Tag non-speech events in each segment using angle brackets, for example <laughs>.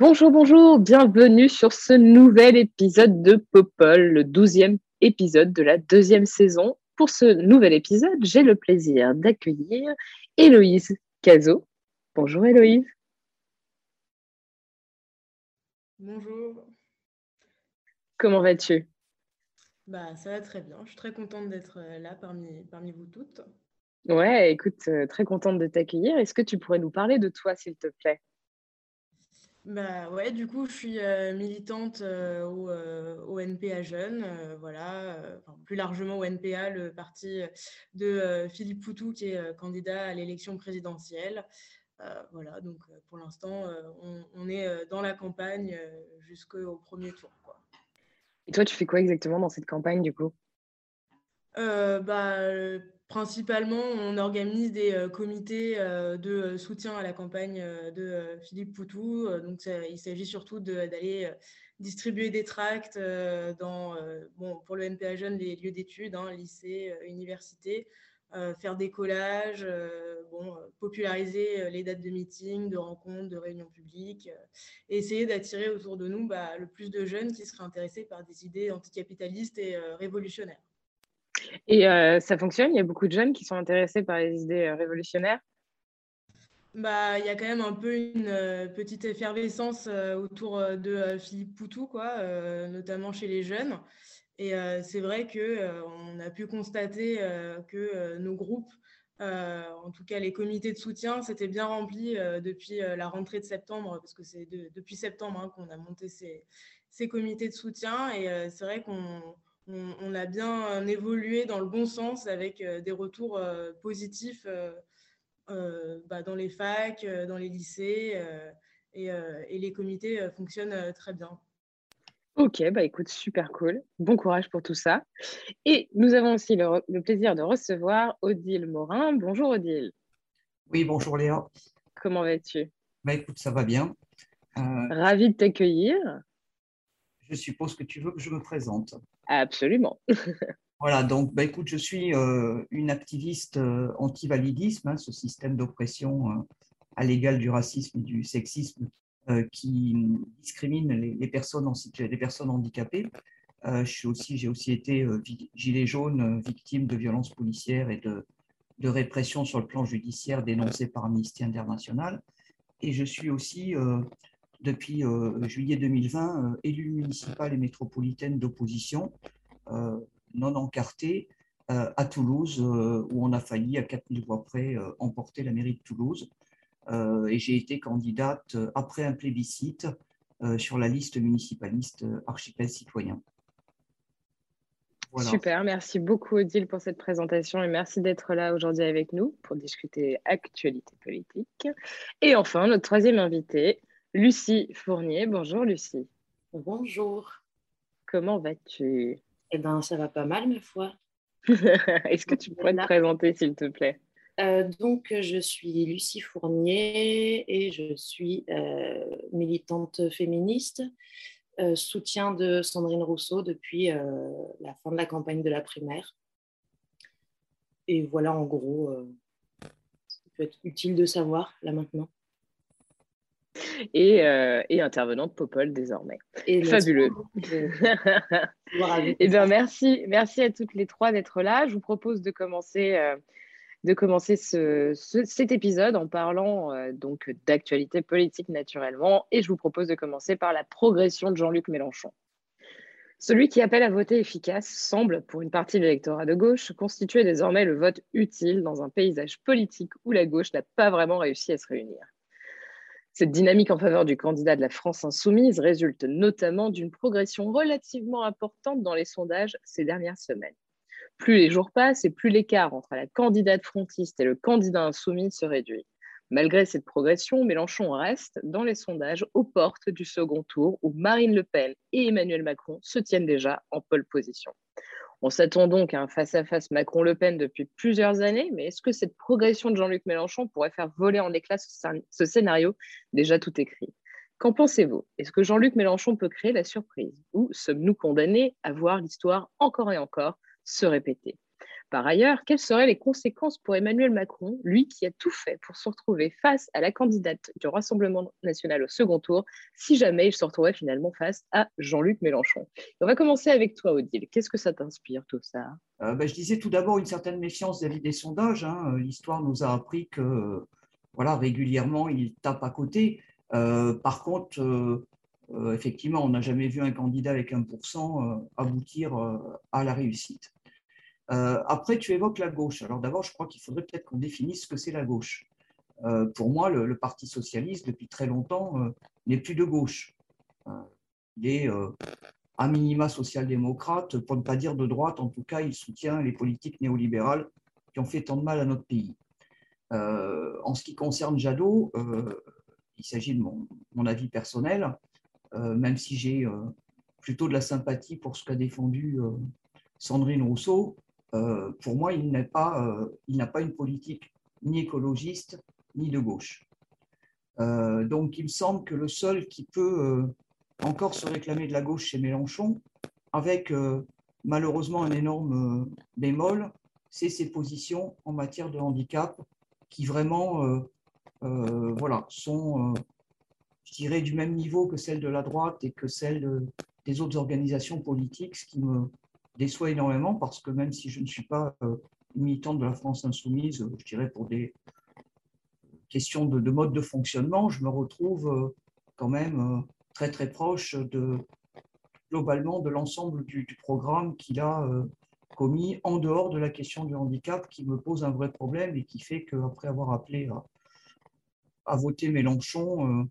Bonjour, bonjour, bienvenue sur ce nouvel épisode de Popol, le douzième épisode de la deuxième saison. Pour ce nouvel épisode, j'ai le plaisir d'accueillir Héloïse Cazot. Bonjour Héloïse. Bonjour, Comment vas-tu? Bah, ça va très bien. Je suis très contente d'être euh, là parmi, parmi vous toutes. Ouais, écoute, euh, très contente de t'accueillir. Est-ce que tu pourrais nous parler de toi, s'il te plaît? Bah, ouais, du coup, je suis euh, militante euh, au, euh, au NPA Jeunes, euh, voilà, euh, enfin, plus largement au NPA, le parti de Philippe Poutou, qui est candidat à l'élection présidentielle. Voilà, donc pour l'instant, on, on est dans la campagne jusqu'au premier tour, quoi. Et toi, tu fais quoi exactement dans cette campagne, du coup? Bah, principalement, on organise des euh, comités euh, de euh, soutien à la campagne de Philippe Poutou. Il s'agit surtout d'aller distribuer des tracts dans, pour le NPA Jeunes, les lieux d'études, hein, lycées, universités, faire des collages, populariser les dates de meetings, de rencontres, de réunions publiques, essayer d'attirer autour de nous bah, le plus de jeunes qui seraient intéressés par des idées anticapitalistes et révolutionnaires. Et euh, ça fonctionne Il y a beaucoup de jeunes qui sont intéressés par les idées euh, révolutionnaires Bah, il y a quand même un peu une euh, petite effervescence autour de Philippe Poutou, quoi, notamment chez les jeunes. Et c'est vrai que euh, on a pu constater que nos groupes, en tout cas les comités de soutien, s'étaient bien remplis depuis la rentrée de septembre, parce que c'est de- depuis septembre hein, qu'on a monté ces, ces comités de soutien. Et c'est vrai qu'on on, on a bien évolué dans le bon sens avec euh, des retours euh, positifs. euh, euh, bah, dans les facs, euh, dans les lycées, euh, et, euh, et les comités euh, fonctionnent euh, très bien. Ok, bah écoute, super cool. Bon courage pour tout ça. Et nous avons aussi le plaisir de recevoir Odile Morin. Bonjour Odile, Oui, bonjour Léa. comment vas-tu? Bah, écoute, ça va bien. Euh, Ravie de t'accueillir. je suppose que tu veux que je me présente. Absolument. <laughs> Voilà, donc bah, écoute, je suis euh, une activiste euh, anti-validisme, hein, ce système d'oppression euh, à l'égal du racisme et du sexisme euh, qui discrimine les, personnes, en les personnes handicapées. Je suis aussi, j'ai aussi été gilet jaune, victime de violences policières et de, de répression sur le plan judiciaire dénoncée par Amnesty International. Et je suis aussi, depuis euh, juillet 2020, euh, élue municipale et métropolitaine d'opposition. euh, non encarté euh, à Toulouse, où on a failli, à 4000 voix près, emporter la mairie de Toulouse. Et j'ai été candidate après un plébiscite sur la liste municipaliste Archipel Citoyen. Super, merci beaucoup Odile pour cette présentation et merci d'être là aujourd'hui avec nous pour discuter actualité politique. Et enfin, notre troisième invitée, Lucie Fournier. Bonjour Lucie, Bonjour. comment vas-tu? Eh ben, ça va pas mal, ma foi. <laughs> Est-ce que tu pourrais te présenter s'il te plaît? Euh, donc, je suis Lucie Fournier et je suis euh, militante féministe, euh, soutien de Sandrine Rousseau depuis euh, la fin de la campagne de la primaire. Et voilà, en gros, euh, ce qui peut être utile de savoir là maintenant. Et, euh, et intervenante Popol désormais. Et Fabuleux. <laughs> Eh bien, merci, merci à toutes les trois d'être là. Je vous propose de commencer, euh, de commencer ce- ce- cet épisode en parlant euh, donc d'actualité politique naturellement. Et je vous propose de commencer par la progression de Jean-Luc Mélenchon. Celui qui appelle à voter efficace semble, pour une partie de l'électorat de gauche, constituer désormais le vote utile dans un paysage politique où la gauche n'a pas vraiment réussi à se réunir. Cette dynamique en faveur du candidat de la France insoumise résulte notamment d'une progression relativement importante dans les sondages ces dernières semaines. Plus les jours passent et plus l'écart entre la candidate frontiste et le candidat insoumis se réduit. Malgré cette progression, Mélenchon reste dans les sondages aux portes du second tour où Marine Le Pen et Emmanuel Macron se tiennent déjà en pole position. On s'attend donc à un face-à-face Macron-Le Pen depuis plusieurs années, mais est-ce que cette progression de Jean-Luc Mélenchon pourrait faire voler en éclats ce scénario? Déjà tout écrit. Qu'en pensez-vous? Est-ce que Jean-Luc Mélenchon peut créer la surprise? Ou sommes-nous condamnés à voir l'histoire encore et encore se répéter? Par ailleurs, quelles seraient les conséquences pour Emmanuel Macron, lui qui a tout fait pour se retrouver face à la candidate du Rassemblement national au second tour, si jamais il se retrouvait finalement face à Jean-Luc Mélenchon? On va commencer avec toi, Odile. Qu'est-ce que ça t'inspire, tout ça? Euh, ben, Je disais tout d'abord une certaine méfiance vis-à-vis des sondages. Hein. L'histoire nous a appris que régulièrement, il tape à côté. Euh, par contre, euh, effectivement, on n'a jamais vu un candidat avec 1% aboutir à la réussite. Euh, après, tu évoques la gauche. Alors d'abord, je crois qu'il faudrait peut-être qu'on définisse ce que c'est la gauche. Euh, pour moi, le, Parti socialiste, depuis très longtemps, euh, n'est plus de gauche. il est à minima social-démocrate, pour ne pas dire de droite. En tout cas, il soutient les politiques néolibérales qui ont fait tant de mal à notre pays. en ce qui concerne Jadot, il s'agit de mon, mon, avis personnel, même si j'ai plutôt de la sympathie pour ce qu'a défendu Sandrine Rousseau, euh, pour moi, il n'a pas, euh, une politique ni écologiste ni de gauche. Euh, donc, il me semble que le seul qui peut encore se réclamer de la gauche chez Mélenchon, avec malheureusement un énorme bémol, c'est ses positions en matière de handicap qui vraiment voilà, sont, je dirais, du même niveau que celles de la droite et que celles des autres organisations politiques, ce qui me, déçoit énormément parce que même si je ne suis pas euh, militant de la France insoumise, je dirais pour des questions de, mode de fonctionnement, je me retrouve euh, quand même euh, très très proche de globalement de l'ensemble du, programme qu'il a commis en dehors de la question du handicap qui me pose un vrai problème et qui fait qu'après avoir appelé à, voter Mélenchon,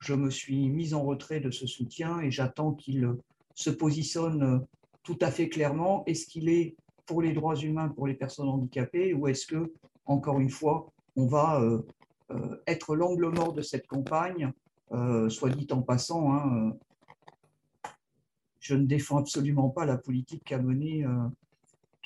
je me suis mis en retrait de ce soutien et j'attends qu'il se positionne tout à fait clairement, est-ce qu'il est pour les droits humains pour les personnes handicapées ou est-ce que, encore une fois, on va euh, euh, être l'angle mort de cette campagne, euh, soit dit en passant, hein, je ne défends absolument pas la politique qu'a menée,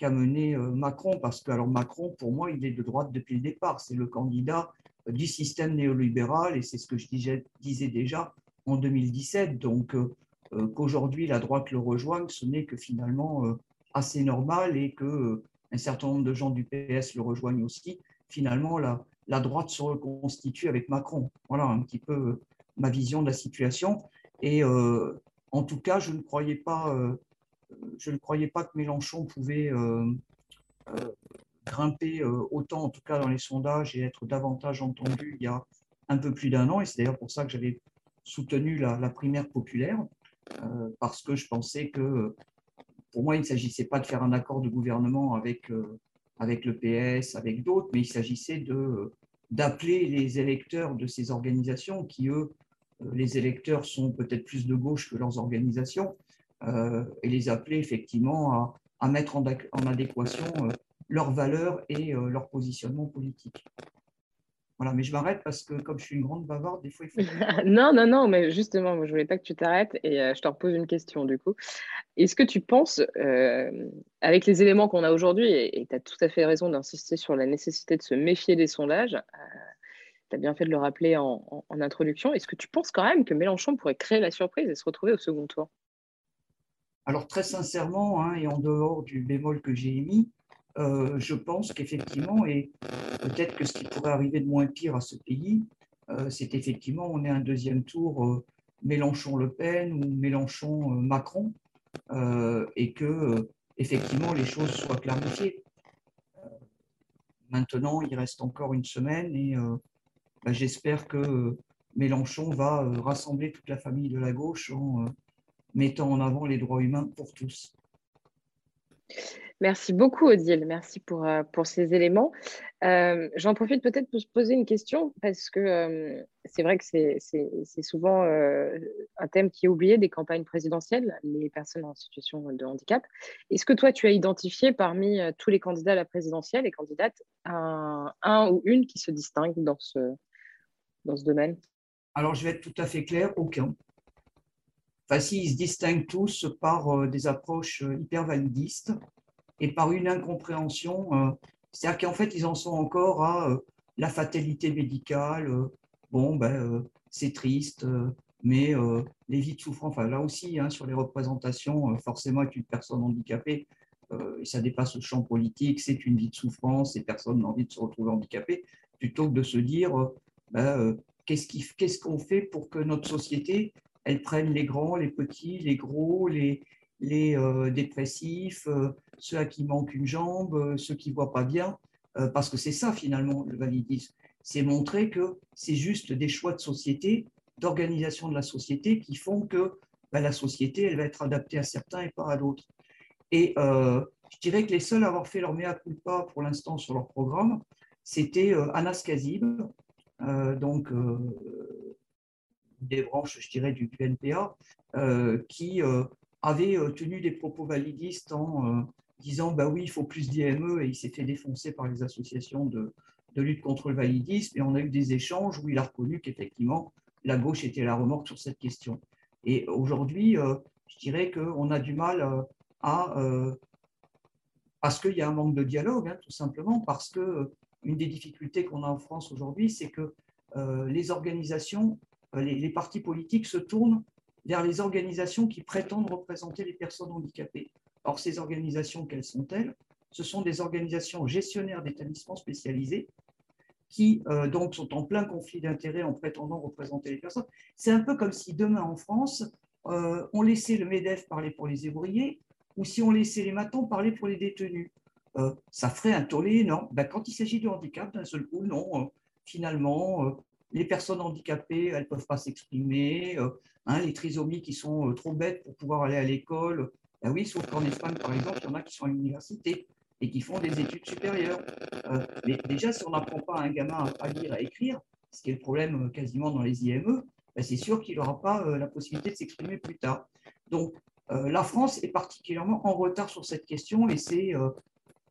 mené Macron, parce que alors Macron, pour moi, il est de droite depuis le départ. C'est le candidat du système néolibéral, et c'est ce que je disais, disais déjà en 2017. Donc, qu'aujourd'hui la droite le rejoigne, ce n'est que finalement euh, assez normal et que euh, un certain nombre de gens du PS le rejoignent aussi. Finalement, la, droite se reconstitue avec Macron. Voilà un petit peu ma vision de la situation. Et en tout cas, je ne croyais pas, je ne croyais pas que Mélenchon pouvait grimper autant, en tout cas dans les sondages, et être davantage entendu il y a un peu plus d'un an. Et c'est d'ailleurs pour ça que j'avais soutenu la, primaire populaire. Euh, parce que je pensais que pour moi, il ne s'agissait pas de faire un accord de gouvernement avec, euh, avec le PS, avec d'autres, mais il s'agissait d'appeler les électeurs de ces organisations, qui eux, euh, les électeurs sont peut-être plus de gauche que leurs organisations, et les appeler effectivement à, à mettre en, en adéquation leurs valeurs et leur positionnement politique. Voilà, mais je m'arrête parce que comme je suis une grande bavarde, des fois il faut. <laughs> non, non, non, mais justement, je voulais pas que tu t'arrêtes et euh, je te repose une question du coup. Est-ce que tu penses, euh, avec les éléments qu'on a aujourd'hui, et tu as tout à fait raison d'insister sur la nécessité de se méfier des sondages, euh, tu as bien fait de le rappeler en, introduction, est-ce que tu penses quand même que Mélenchon pourrait créer la surprise et se retrouver au second tour? Alors très sincèrement, hein, et en dehors du bémol que j'ai émis, euh, je pense qu'effectivement, et peut-être que ce qui pourrait arriver de moins pire à ce pays, euh, c'est effectivement on est un deuxième tour euh, Mélenchon-Le Pen ou Mélenchon-Macron, et que effectivement les choses soient clarifiées. maintenant, il reste encore une semaine et bah, j'espère que Mélenchon va rassembler toute la famille de la gauche en mettant en avant les droits humains pour tous. Merci beaucoup, Odile. Merci pour, euh, pour ces éléments. Euh, j'en profite peut-être pour se poser une question parce que euh, c'est vrai que c'est souvent un thème qui est oublié des campagnes présidentielles, les personnes en situation de handicap. Est-ce que toi, tu as identifié parmi tous les candidats à la présidentielle et candidates un, un ou une qui se distingue dans ce, dans ce domaine? Alors, je vais être tout à fait clair, aucun. Enfin, si, ils se distinguent tous par des approches hyper validistes et par une incompréhension. Euh, c'est-à-dire qu'en fait, ils en sont encore à euh, la fatalité médicale. Euh, bon, ben, c'est triste, mais les vies de souffrance, enfin là aussi, hein, sur les représentations, forcément, être une personne handicapée, et ça dépasse le champ politique, c'est une vie de souffrance et personne n'a envie de se retrouver handicapé, plutôt que de se dire ben, qu'est-ce qu'on fait pour que notre société, elle prenne les grands, les petits, les gros, les, les euh, dépressifs, euh, ceux à qui manque une jambe, euh, ceux qui ne voient pas bien, parce que c'est ça finalement le validisme. C'est montrer que c'est juste des choix de société, d'organisation de la société qui font que ben, la société, elle va être adaptée à certains et pas à d'autres. Et je dirais que les seuls à avoir fait leur mea culpa pour l'instant sur leur programme, c'était Anas Kazib, donc des branches, je dirais, du, NPA, qui avait euh, tenu des propos validistes en euh, disant bah oui, il faut plus d'IME et il s'est fait défoncer par les associations de, lutte contre le validisme. Et on a eu des échanges où il a reconnu qu'effectivement, la gauche était la remorque sur cette question. Et aujourd'hui, euh, je dirais qu'on a du mal à. parce qu'il y a un manque de dialogue, hein, tout simplement, parce que une des difficultés qu'on a en France aujourd'hui, c'est que les organisations, les, partis politiques se tournent vers les organisations qui prétendent représenter les personnes handicapées. Or, ces organisations, quelles sont-elles? Ce sont des organisations gestionnaires d'établissements spécialisés qui euh, donc sont en plein conflit d'intérêts en prétendant représenter les personnes. C'est un peu comme si demain en France, euh, on laissait le MEDEF parler pour les ouvriers ou si on laissait les matons parler pour les détenus. Euh, ça ferait un tollé énorme. Ben, quand il s'agit de handicap, d'un seul coup, non, finalement, les personnes handicapées, elles ne peuvent pas s'exprimer. Euh, hein, les trisomies qui sont euh, trop bêtes pour pouvoir aller à l'école. Ben oui, sauf qu'en Espagne, par exemple, il y en a qui sont à l'université et qui font des études supérieures. Euh, mais déjà, si on n'apprend pas à un gamin à lire, à écrire, ce qui est le problème quasiment dans les IME, ben c'est sûr qu'il n'aura pas la possibilité de s'exprimer plus tard. Donc, la France est particulièrement en retard sur cette question et c'est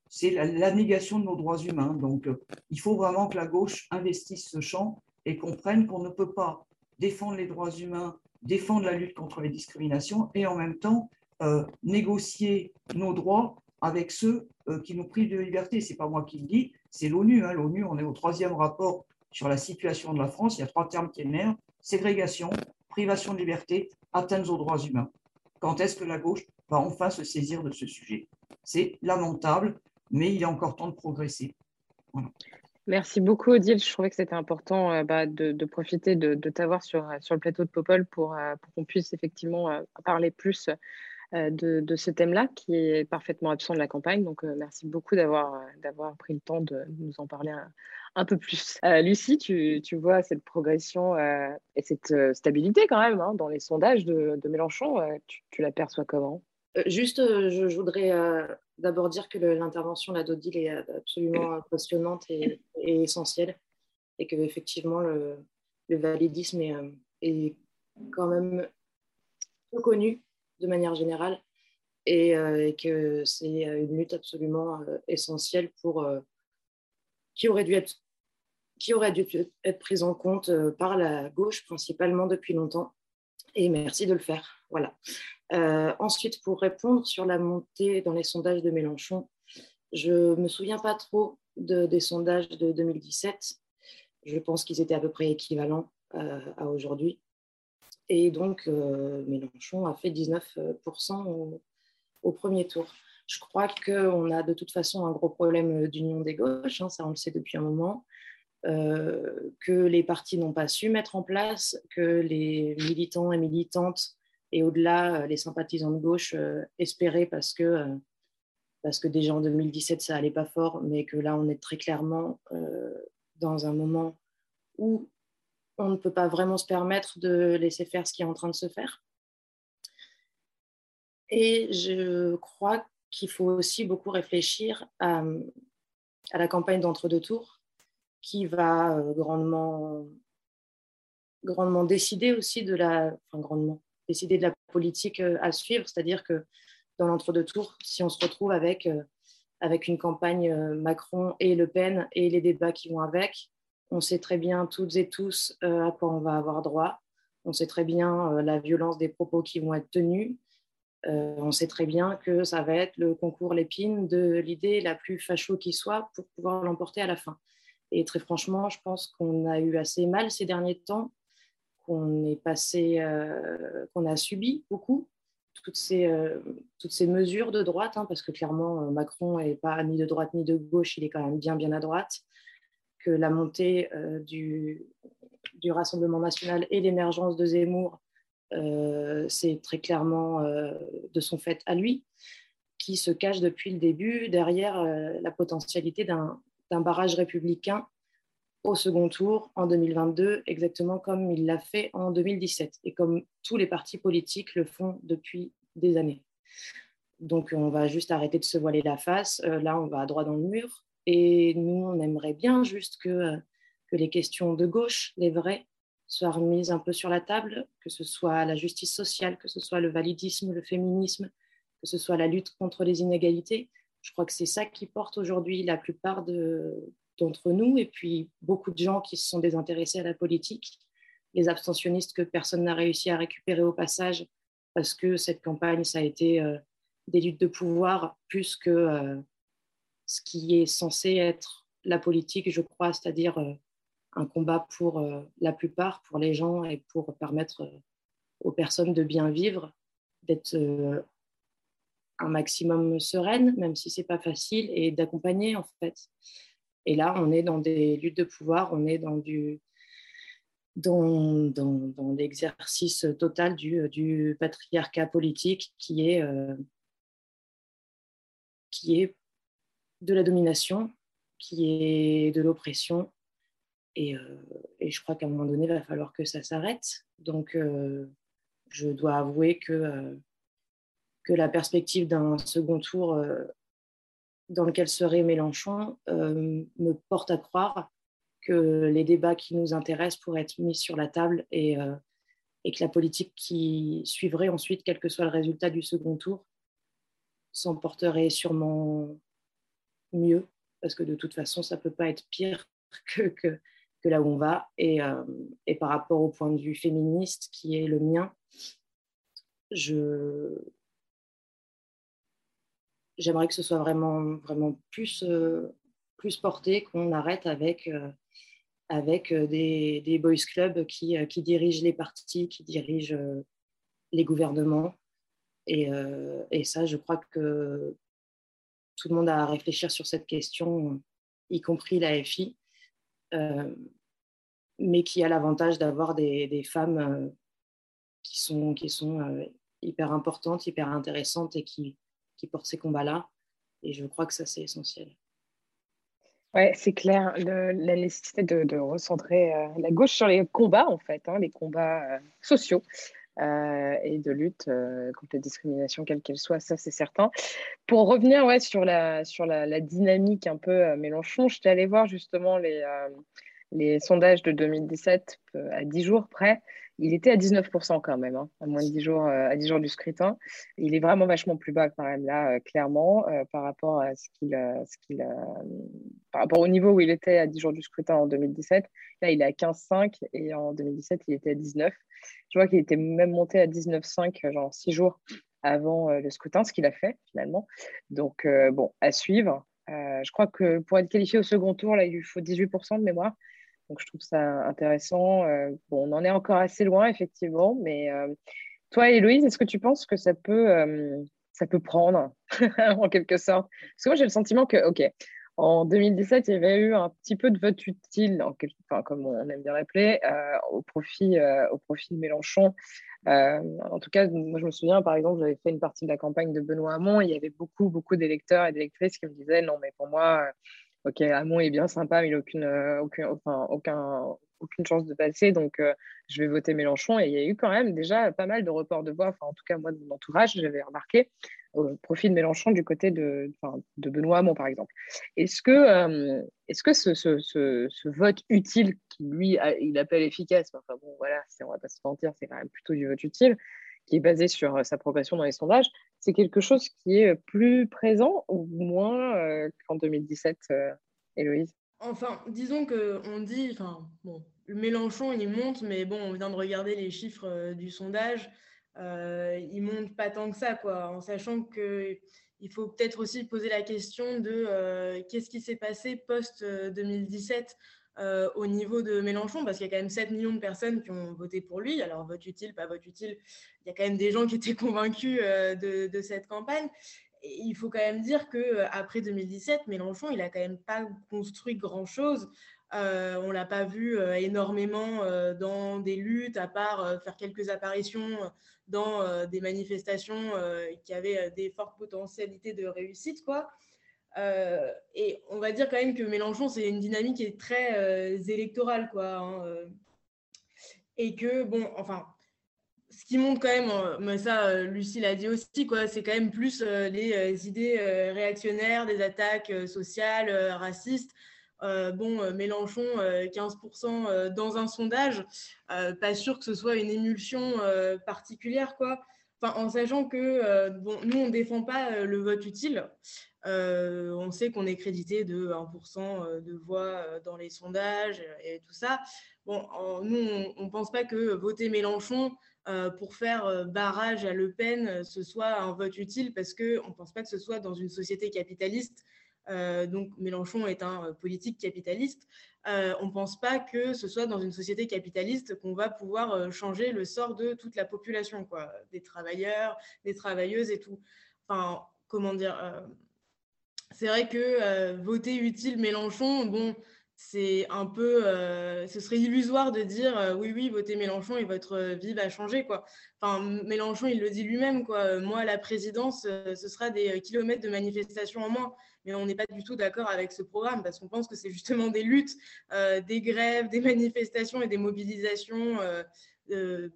c'est la, la, négation de nos droits humains. Donc, il faut vraiment que la gauche investisse ce champ et comprennent qu'on ne peut pas défendre les droits humains, défendre la lutte contre les discriminations et en même temps euh, négocier nos droits avec ceux euh, qui nous privent de liberté. Ce n'est pas moi qui le dis, c'est l'ONU. Hein. L'ONU, on est au troisième rapport sur la situation de la France. Il y a trois termes qui émergent ségrégation, privation de liberté, atteinte aux droits humains. Quand est-ce que la gauche va enfin se saisir de ce sujet? C'est lamentable, mais il est encore temps de progresser. Voilà. Merci beaucoup, Odile. Je trouvais que c'était important euh, bah, de, profiter de, t'avoir sur, euh, sur le plateau de Popol pour, euh, pour qu'on puisse effectivement parler plus de, ce thème-là qui est parfaitement absent de la campagne. Donc, merci beaucoup d'avoir d'avoir pris le temps de nous en parler un, peu plus. Lucie, tu, tu, vois cette progression et cette stabilité quand même hein, dans les sondages de, Mélenchon. tu, tu l'aperçois comment? Juste, je, voudrais d'abord dire que l'intervention d'Odile est euh, absolument passionnante et, essentielle et que effectivement le, validisme est, euh, est, quand même reconnu de manière générale et, euh, que c'est une lutte absolument essentielle pour qui aurait dû être qui aurait dû être prise en compte par la gauche principalement depuis longtemps et merci de le faire. Voilà. Euh, ensuite, pour répondre sur la montée dans les sondages de Mélenchon, je ne me souviens pas trop des sondages de 2017. Je pense qu'ils étaient à peu près équivalents euh, à aujourd'hui. Et donc, euh, Mélenchon a fait 19% au, premier tour. Je crois qu'on a de toute façon un gros problème d'union des gauches, hein, ça on le sait depuis un moment. Que les partis n'ont pas su mettre en place, que les militants et militantes et au-delà, euh, les sympathisants de gauche euh, espéraient parce que, euh, parce que déjà en 2017, ça allait pas fort, mais que là, on est très clairement dans un moment où on ne peut pas vraiment se permettre de laisser faire ce qui est en train de se faire. Et je crois qu'il faut aussi beaucoup réfléchir à, à la campagne d'entre-deux tours qui va grandement, grandement décider aussi de la, enfin grandement, décider de la politique à suivre, c'est-à-dire que dans l'entre-deux tours, si on se retrouve avec avec une campagne euh, Macron et Le Pen et les débats qui vont avec. On sait très bien toutes et tous euh, à quoi on va avoir droit. On sait très bien euh, la violence des propos qui vont être tenus. on sait très bien que ça va être le concours Lépine de l'idée la plus facho qui soit pour pouvoir l'emporter à la fin. Et très franchement, je pense qu'on a eu assez mal ces derniers temps, qu'on est passé, qu'on a subi beaucoup toutes ces, euh, toutes ces mesures de droite, hein, parce que clairement, euh, Macron n'est pas ni de droite ni de gauche, il est quand même bien, bien à droite, que la montée euh, du, du, Rassemblement national et l'émergence de Zemmour, c'est très clairement de son fait à lui, qui se cache depuis le début derrière la potentialité d'un barrage républicain au second tour en 2022, exactement comme il l'a fait en 2017 et comme tous les partis politiques le font depuis des années. Donc on va juste arrêter de se voiler la face. Euh, là, on va droit dans le mur. Et nous, on aimerait bien juste que, euh, que les questions de gauche, les vraies, soient remises un peu sur la table, que ce soit la justice sociale, que ce soit le validisme, le féminisme, que ce soit la lutte contre les inégalités. Je crois que c'est ça qui porte aujourd'hui la plupart de, d'entre nous et puis beaucoup de gens qui se sont désintéressés à la politique, les abstentionnistes que personne n'a réussi à récupérer au passage parce que cette campagne, ça a été euh, des luttes de pouvoir plus que euh, ce qui est censé être la politique, je crois, c'est-à-dire euh, un combat pour la plupart, pour les gens et pour permettre aux personnes de bien vivre, d'être un maximum sereine, même si c'est pas facile, et d'accompagner en fait. Et là, on est dans des luttes de pouvoir, on est dans du dans, dans, l'exercice total du, du, patriarcat politique qui est, euh, qui est de la domination, qui est de l'oppression. Et, euh, et, je crois qu'à un moment donné, il va falloir que ça s'arrête. Donc, euh, je dois avouer que, que la perspective d'un second tour dans lequel serait Mélenchon euh, me porte à croire que les débats qui nous intéressent pourraient être mis sur la table et, euh, et que la politique qui suivrait ensuite, quel que soit le résultat du second tour, s'en porterait sûrement mieux, parce que de toute façon, ça ne peut pas être pire <laughs> que, que, que, là où on va. Et, euh, et par rapport au point de vue féministe qui est le mien, je, j'aimerais que ce soit vraiment, vraiment plus, euh, plus porté, qu'on arrête avec, euh, avec euh, des, boys clubs qui, dirigent les partis, qui dirigent les gouvernements. Et, ça, je crois que tout le monde a à réfléchir sur cette question, y compris la FI, mais qui a l'avantage d'avoir des, des, femmes qui sont, qui sont hyper importantes, hyper intéressantes et qui, qui portent ces combats-là. Et je crois que ça, c'est essentiel. Ouais, c'est clair, la nécessité de, recentrer euh, la gauche sur les combats, en fait, hein, les combats euh, sociaux euh, et de lutte contre la discrimination, quelle qu'elle soit, ça c'est certain. Pour revenir ouais, sur, la, sur la, dynamique un peu Mélenchon, je allée voir justement les, les sondages de 2017 à 10 jours près il était à 19% quand même, hein, à moins de 10 jours, euh, à 10 jours du scrutin. Il est vraiment vachement plus bas quand même là, euh, clairement, euh, par rapport à ce qu'il, ce qu'il, par rapport au niveau où il était à 10 jours du scrutin en 2017. Là, il est à 15,5 et en 2017, il était à 19. Je vois qu'il était même monté à 19,5, genre 6 jours avant le scrutin, ce qu'il a fait finalement. Donc, bon, à suivre. je crois que pour être qualifié au second tour, là, il lui faut 18% de mémoire. Donc, je trouve ça intéressant. Euh, bon, on en est encore assez loin, effectivement, mais euh, toi, Héloïse, est-ce que tu penses que ça peut, euh, ça peut prendre, <laughs> en quelque sorte? Parce que moi, j'ai le sentiment que, OK, en 2017, il y avait eu un petit peu de vote utile, enfin, comme on aime bien l'appeler, au, profit, au profit de Mélenchon. en tout cas, moi, je me souviens, par exemple, j'avais fait une partie de la campagne de Benoît Hamon. Il y avait beaucoup, beaucoup d'électeurs et d'électrices qui me disaient non, mais pour moi, ok, Hamon est bien sympa, mais il n'a aucune, euh, aucune, enfin, aucun, aucune chance de passer, donc euh, je vais voter Mélenchon. Et il y a eu quand même déjà pas mal de reports de voix, enfin, en tout cas, moi, de mon entourage, j'avais remarqué au profit de Mélenchon du côté de, de Benoît Hamon, par exemple. Est-ce que, est-ce que ce, ce, ce, vote utile, qui lui, il appelle efficace, enfin bon, voilà, on va pas se mentir, c'est quand même plutôt du vote utile, qui est basé sur sa progression dans les sondages, c'est quelque chose qui est plus présent ou moins qu'en 2017, Héloïse? Enfin, disons qu'on dit, enfin, bon, le Mélenchon, il monte, mais bon, on vient de regarder les chiffres euh, du sondage, euh, il monte pas tant que ça, quoi, en sachant que il faut peut-être aussi poser la question de euh, qu'est-ce qui s'est passé post-2017 euh, au niveau de Mélenchon, parce qu'il y a quand même 7 millions de personnes qui ont voté pour lui. Alors, vote utile, pas vote utile, il y a quand même des gens qui étaient <laughs> convaincus de, de, cette campagne il faut quand même dire que euh, après 2017, Mélenchon, il a quand même pas construit grand-chose. Euh, on l'a pas vu euh, énormément euh, dans des luttes, à part faire quelques apparitions dans des manifestations qui avaient des fortes potentialités de réussite, quoi. Et on va dire quand même que Mélenchon, c'est une dynamique qui est très électorale, quoi. Hein, et que, bon, enfin, ce qui montre quand même, euh, mais ça, euh, Lucie l'a dit aussi, quoi, c'est quand même plus euh, les idées réactionnaires, des attaques sociales, racistes. bon, Mélenchon, 15% dans un sondage, pas sûr que ce soit une émulsion particulière, quoi. En sachant que bon, nous, on ne défend pas le vote utile. on sait qu'on est crédité de 1% de voix dans les sondages et tout ça. Nous, on ne pense pas que voter Mélenchon, euh, pour faire euh, barrage à Le Pen, euh, ce soit un vote utile parce qu'on ne pense pas que ce soit dans une société capitaliste. Donc Mélenchon est un politique capitaliste. on ne pense pas que ce soit dans une société capitaliste qu'on va pouvoir changer le sort de toute la population, quoi, des travailleurs, des travailleuses et tout. Enfin, comment dire C'est vrai que voter utile Mélenchon, bon, c'est un peu, euh, ce serait illusoire de dire euh, oui, oui, votez Mélenchon et votre vie va changer. Quoi. Enfin, Mélenchon, il le dit lui-même. Quoi. Moi, la présidence, euh, ce sera des kilomètres de manifestations en moins. Mais on n'est pas du tout d'accord avec ce programme parce qu'on pense que c'est justement des luttes, des grèves, des manifestations et des mobilisations.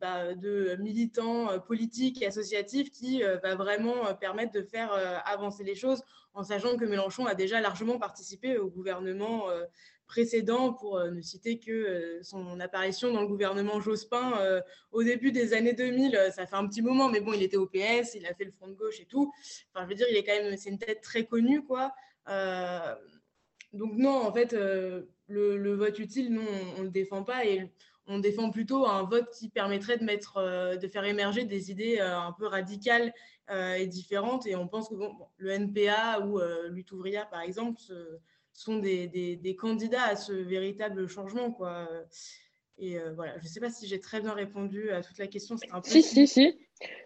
Bah, de militants politiques et associatifs qui va vraiment permettre de faire avancer les choses en sachant que Mélenchon a déjà largement participé au gouvernement précédent, pour euh, ne citer que euh, son apparition dans le gouvernement Jospin euh, au début des années 2000. Ça fait un petit moment, mais bon, il était au PS, il a fait le front de gauche et tout. Enfin, je veux dire, il est quand même, c'est une tête très connue, quoi. donc non, en fait, le, vote utile, non, on ne le défend pas et on défend plutôt un vote qui permettrait de, mettre, de faire émerger des idées un peu radicales et différentes. Et on pense que le NPA ou Lutte ouvrière, par exemple, sont des, candidats à ce véritable changement. Quoi. Et euh, voilà, je ne sais pas si j'ai très bien répondu à toute la question. Un peu si, si, si.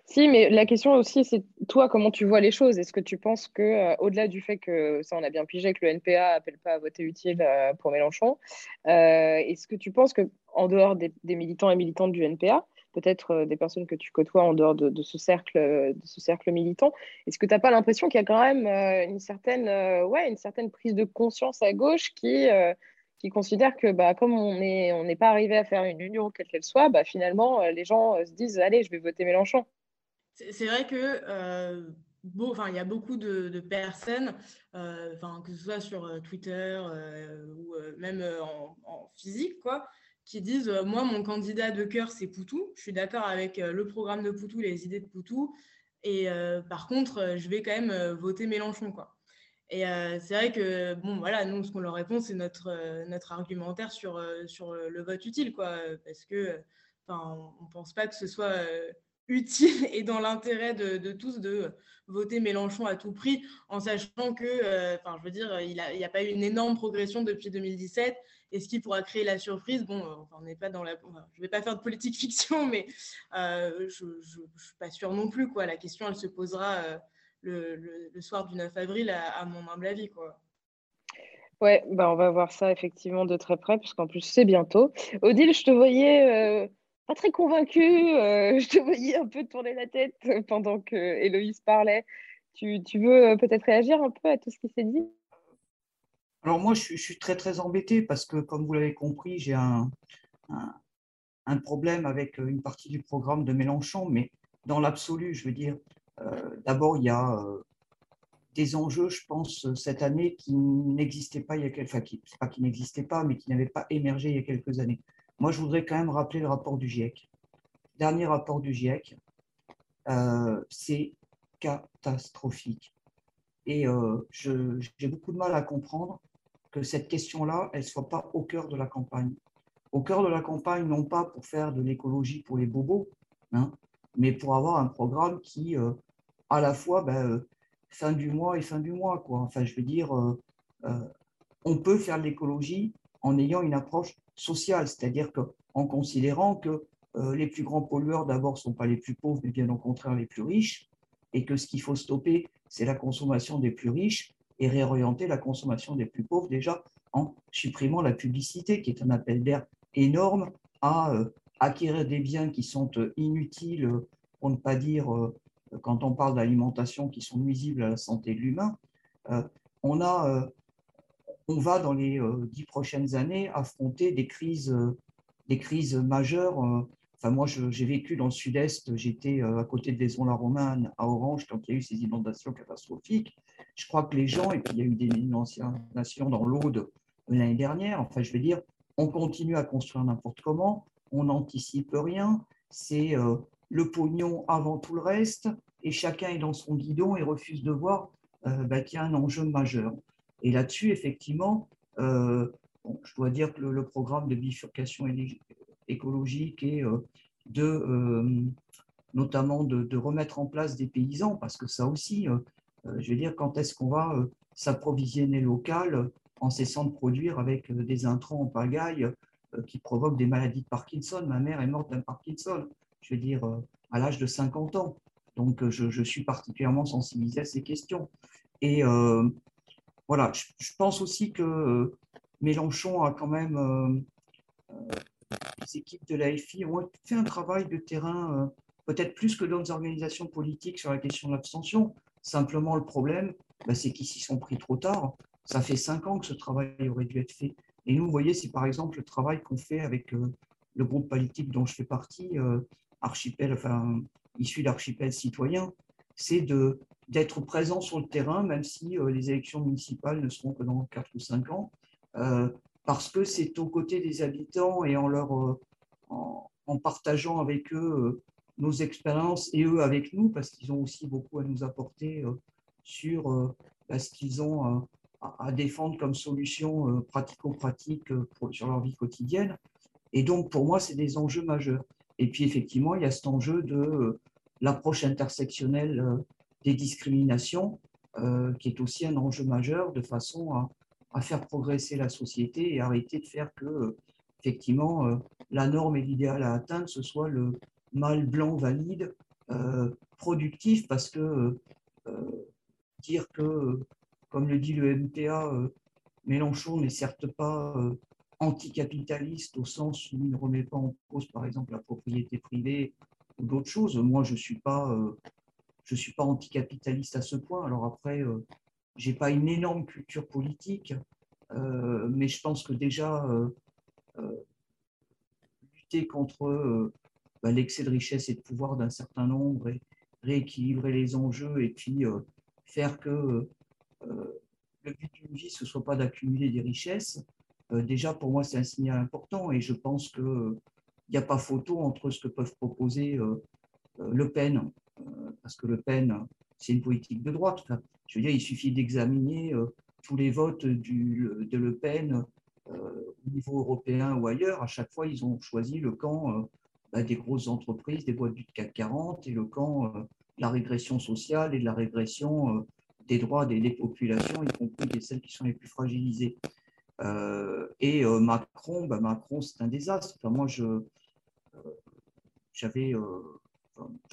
Si, mais la question aussi, c'est toi, comment tu vois les choses? Est-ce que tu penses que, euh, au-delà du fait que, ça on a bien pigé, que le NPA appelle pas à voter utile euh, pour Mélenchon, est-ce que tu penses qu'en dehors des, des, militants et militantes du NPA, peut-être euh, des personnes que tu côtoies en dehors de, ce, cercle, de ce cercle militant. Est-ce que tu n'as pas l'impression qu'il y a quand même euh, une, certaine, euh, ouais, une certaine prise de conscience à gauche qui, qui considère que bah, comme on n'est on pas arrivé à faire une union, quelle qu'elle soit, bah, finalement, les gens se disent Allez, je vais voter Mélenchon C'est vrai que. Bon, enfin, il y a beaucoup de, personnes, enfin, que ce soit sur Twitter ou même en, en, physique, quoi, qui disent euh, Moi, mon candidat de cœur, c'est Poutou. Je suis d'accord avec euh, le programme de Poutou, les idées de Poutou. Et euh, par contre, je vais quand même voter Mélenchon. Quoi. Et c'est vrai que, bon, voilà, nous, ce qu'on leur répond, c'est notre, notre argumentaire sur, sur le vote utile, quoi. Parce que, on ne pense pas que ce soit utile <laughs> et dans l'intérêt de, de, tous de voter Mélenchon à tout prix, en sachant que, enfin, je veux dire, il n'y a, pas eu une énorme progression depuis 2017 et ce qui pourra créer la surprise? Bon, euh, on n'est pas dans la. je ne vais pas faire de politique <laughs> fiction, mais euh, je ne suis pas sûre non plus. Quoi. La question, elle se posera euh, le, soir du 9 avril, à, mon humble avis. Quoi. Ouais, bah on va voir ça effectivement de très près, puisqu'en plus c'est bientôt. Odile, je te voyais pas très convaincue, <laughs> je te voyais un peu tourner la tête pendant que Héloïse parlait. Tu, tu veux peut-être réagir un peu à tout ce qui s'est dit? Alors moi, je, suis très très embêté parce que, comme vous l'avez compris, j'ai un, problème avec une partie du programme de Mélenchon, mais dans l'absolu, je veux dire, D'abord, il y a des enjeux, je pense, cette année qui n'existaient pas il y a quelques enfin, qui, pas qui n'existaient pas, mais qui n'avaient pas émergé il y a quelques années. Moi, je voudrais quand même rappeler le rapport du GIEC. Dernier rapport du GIEC, euh, c'est catastrophique. Et euh, j'ai beaucoup de mal à comprendre que cette question-là, elle ne soit pas au cœur de la campagne. Au cœur de la campagne, non pas pour faire de l'écologie pour les bobos, hein, mais pour avoir un programme qui, euh, à la fois, ben, fin du mois et fin du mois. Quoi. Enfin, je veux dire, euh, euh, on peut faire de l'écologie en ayant une approche sociale, c'est-à-dire en considérant que euh, les plus grands pollueurs, d'abord, ne sont pas les plus pauvres, mais bien au contraire les plus riches, et que ce qu'il faut stopper, c'est la consommation des plus riches et réorienter la consommation des plus pauvres déjà en supprimant la publicité, qui est un appel d'air énorme à acquérir des biens qui sont inutiles, pour ne pas dire quand on parle d'alimentation qui sont nuisibles à la santé de l'humain, euh, on, a, euh, on va dans les euh, dix prochaines années affronter des crises, des crises majeures. Enfin, moi, j'ai vécu dans le sud-est, j'étais à côté de Vaison-la-Romaine, à Orange, quand il y a eu ces inondations catastrophiques. Je crois que les gens, et puis il y a eu des inondations dans l'Aude l'année dernière, enfin, je veux dire, on continue à construire n'importe comment, on n'anticipe rien, c'est le pognon avant tout le reste, et chacun est dans son guidon et refuse de voir euh, bah, qu'il y a un enjeu majeur. Et là-dessus, effectivement, euh, je dois dire que le, programme de bifurcation écologique et euh, de, notamment de, remettre en place des paysans, parce que ça aussi, je veux dire, quand est-ce qu'on va s'approvisionner local en cessant de produire avec des intrants en pagaille qui provoquent des maladies de Parkinson? Ma mère est morte d'un Parkinson je veux dire, euh, à l'âge de 50 ans. Donc, euh, je, suis particulièrement sensibilisé à ces questions. Et euh, voilà, je, pense aussi que Mélenchon a quand même, les équipes de l'AFI ont fait un travail de terrain, peut-être plus que d'autres organisations politiques sur la question de l'abstention. Simplement, le problème, bah, c'est qu'ils s'y sont pris trop tard. Ça fait cinq ans que ce travail aurait dû être fait. Et nous, vous voyez, c'est par exemple le travail qu'on fait avec le groupe politique dont je fais partie, archipel, enfin, issu d'archipel citoyen, c'est d'être présent sur le terrain, même si euh, les élections municipales ne seront que dans 4 ou 5 ans, euh, parce que c'est aux côtés des habitants et en, leur, euh, en, partageant avec eux nos expériences et eux avec nous, parce qu'ils ont aussi beaucoup à nous apporter sur bah, ce qu'ils ont à, défendre comme solution pratico-pratique sur leur vie quotidienne. Et donc, pour moi, c'est des enjeux majeurs. Et puis effectivement, il y a cet enjeu de euh, l'approche intersectionnelle euh, des discriminations, euh, qui est aussi un enjeu majeur de façon à, faire progresser la société et arrêter de faire que, effectivement, la norme et l'idéal à atteindre, ce soit le mâle blanc valide, productif, parce que dire que, comme le dit le MTA, Mélenchon n'est certes pas anticapitaliste au sens où il ne remet pas en cause, par exemple, la propriété privée ou d'autres choses. Moi, je ne suis pas, euh, je suis pas anticapitaliste à ce point. Alors après, euh, je n'ai pas une énorme culture politique, euh, mais je pense que déjà, lutter contre bah, l'excès de richesse et de pouvoir d'un certain nombre et rééquilibrer les enjeux et puis faire que le but d'une vie, ce ne soit pas d'accumuler des richesses, euh, déjà, pour moi, c'est un signal important et je pense qu'il n'y a pas photo entre ce que peuvent proposer euh, euh, Le Pen, parce que Le Pen, c'est une politique de droite. je veux dire, il suffit d'examiner tous les votes de Le Pen au niveau européen ou ailleurs. À chaque fois, ils ont choisi le camp bah, des grosses entreprises, des boîtes du CAC 40 et le camp de la régression sociale et de la régression des droits des, populations, y compris des celles qui sont les plus fragilisées. Euh, et euh, Macron, bah, Macron, c'est un désastre. Enfin, moi, euh,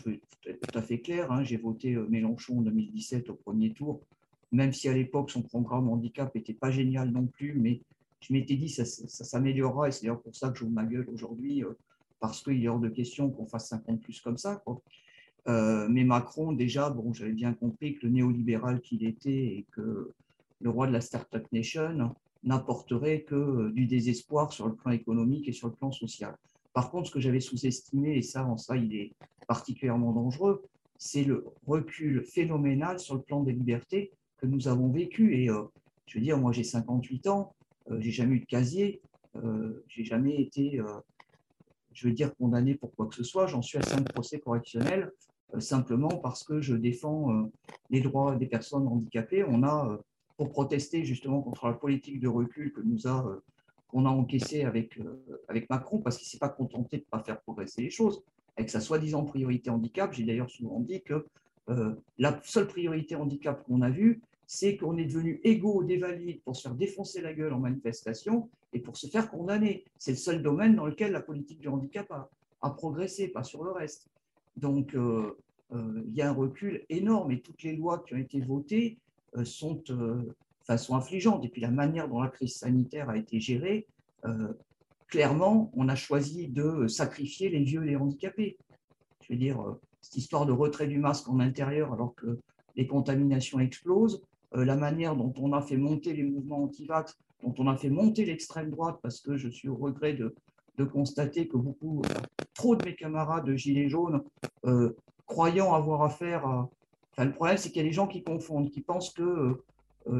tout à fait clair, hein, j'ai voté Mélenchon en 2017 au premier tour, même si à l'époque son programme handicap n'était pas génial non plus, mais je m'étais dit ça, ça, s'améliorera et c'est d'ailleurs pour ça que j'ouvre ma gueule aujourd'hui, parce qu'il est hors de question qu'on fasse 50 plus comme ça. mais Macron, déjà, bon, j'avais bien compris que le néolibéral qu'il était et que le roi de la Startup Nation, n'apporterait que euh, du désespoir sur le plan économique et sur le plan social. Par contre, ce que j'avais sous-estimé, et ça, en ça, il est particulièrement dangereux, c'est le recul phénoménal sur le plan des libertés que nous avons vécu. Et je veux dire, moi j'ai 58 ans, j'ai jamais eu de casier, j'ai jamais été, je veux dire, condamné pour quoi que ce soit. J'en suis à cinq procès correctionnels simplement parce que je défends les droits des personnes handicapées. On a, pour protester justement contre la politique de recul que nous a qu'on a encaissé avec, avec Macron parce qu'il ne s'est pas contenté de ne pas faire progresser les choses avec sa soi-disant priorité handicap. J'ai d'ailleurs souvent dit que euh, la seule priorité handicap qu'on a vue, c'est qu'on est devenu égaux des valides pour se faire défoncer la gueule en manifestation et pour se faire condamner. C'est le seul domaine dans lequel la politique du handicap a, progressé, pas sur le reste. Donc, euh, euh, il y a un recul énorme et toutes les lois qui ont été votées sont, façon affligeantes. Et puis, la manière dont la crise sanitaire a été gérée, clairement, on a choisi de sacrifier les vieux et les handicapés. Je veux dire, euh, cette histoire de retrait du masque en intérieur alors que les contaminations explosent, euh, la manière dont on a fait monter les mouvements anti-vax, dont on a fait monter l'extrême droite, parce que je suis au regret de, constater que beaucoup, euh, trop de mes camarades de Gilets jaunes, croyant avoir affaire à... Enfin, le problème, c'est qu'il y a des gens qui confondent, qui pensent que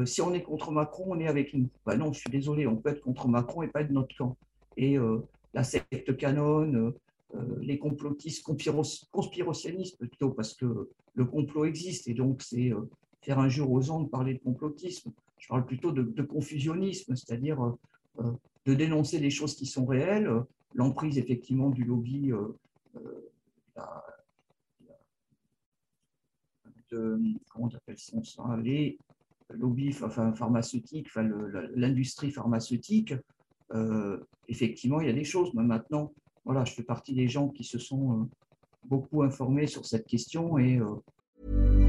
si on est contre Macron, on est avec nous. Ben non, je suis désolé, on peut être contre Macron et pas être notre camp et euh, la secte canon, euh, euh, les complotistes, conspirationnistes plutôt, parce que le complot existe et donc c'est faire injure aux gens de parler de complotisme. Je parle plutôt de, confusionnisme, c'est-à-dire de dénoncer les choses qui sont réelles, l'emprise effectivement du lobby de, comment on appelle ça, les lobbies enfin, pharmaceutiques, enfin, l'industrie pharmaceutique, euh, effectivement, il y a des choses. Mais maintenant, voilà, je fais partie des gens qui se sont euh, beaucoup informés sur cette question et euh,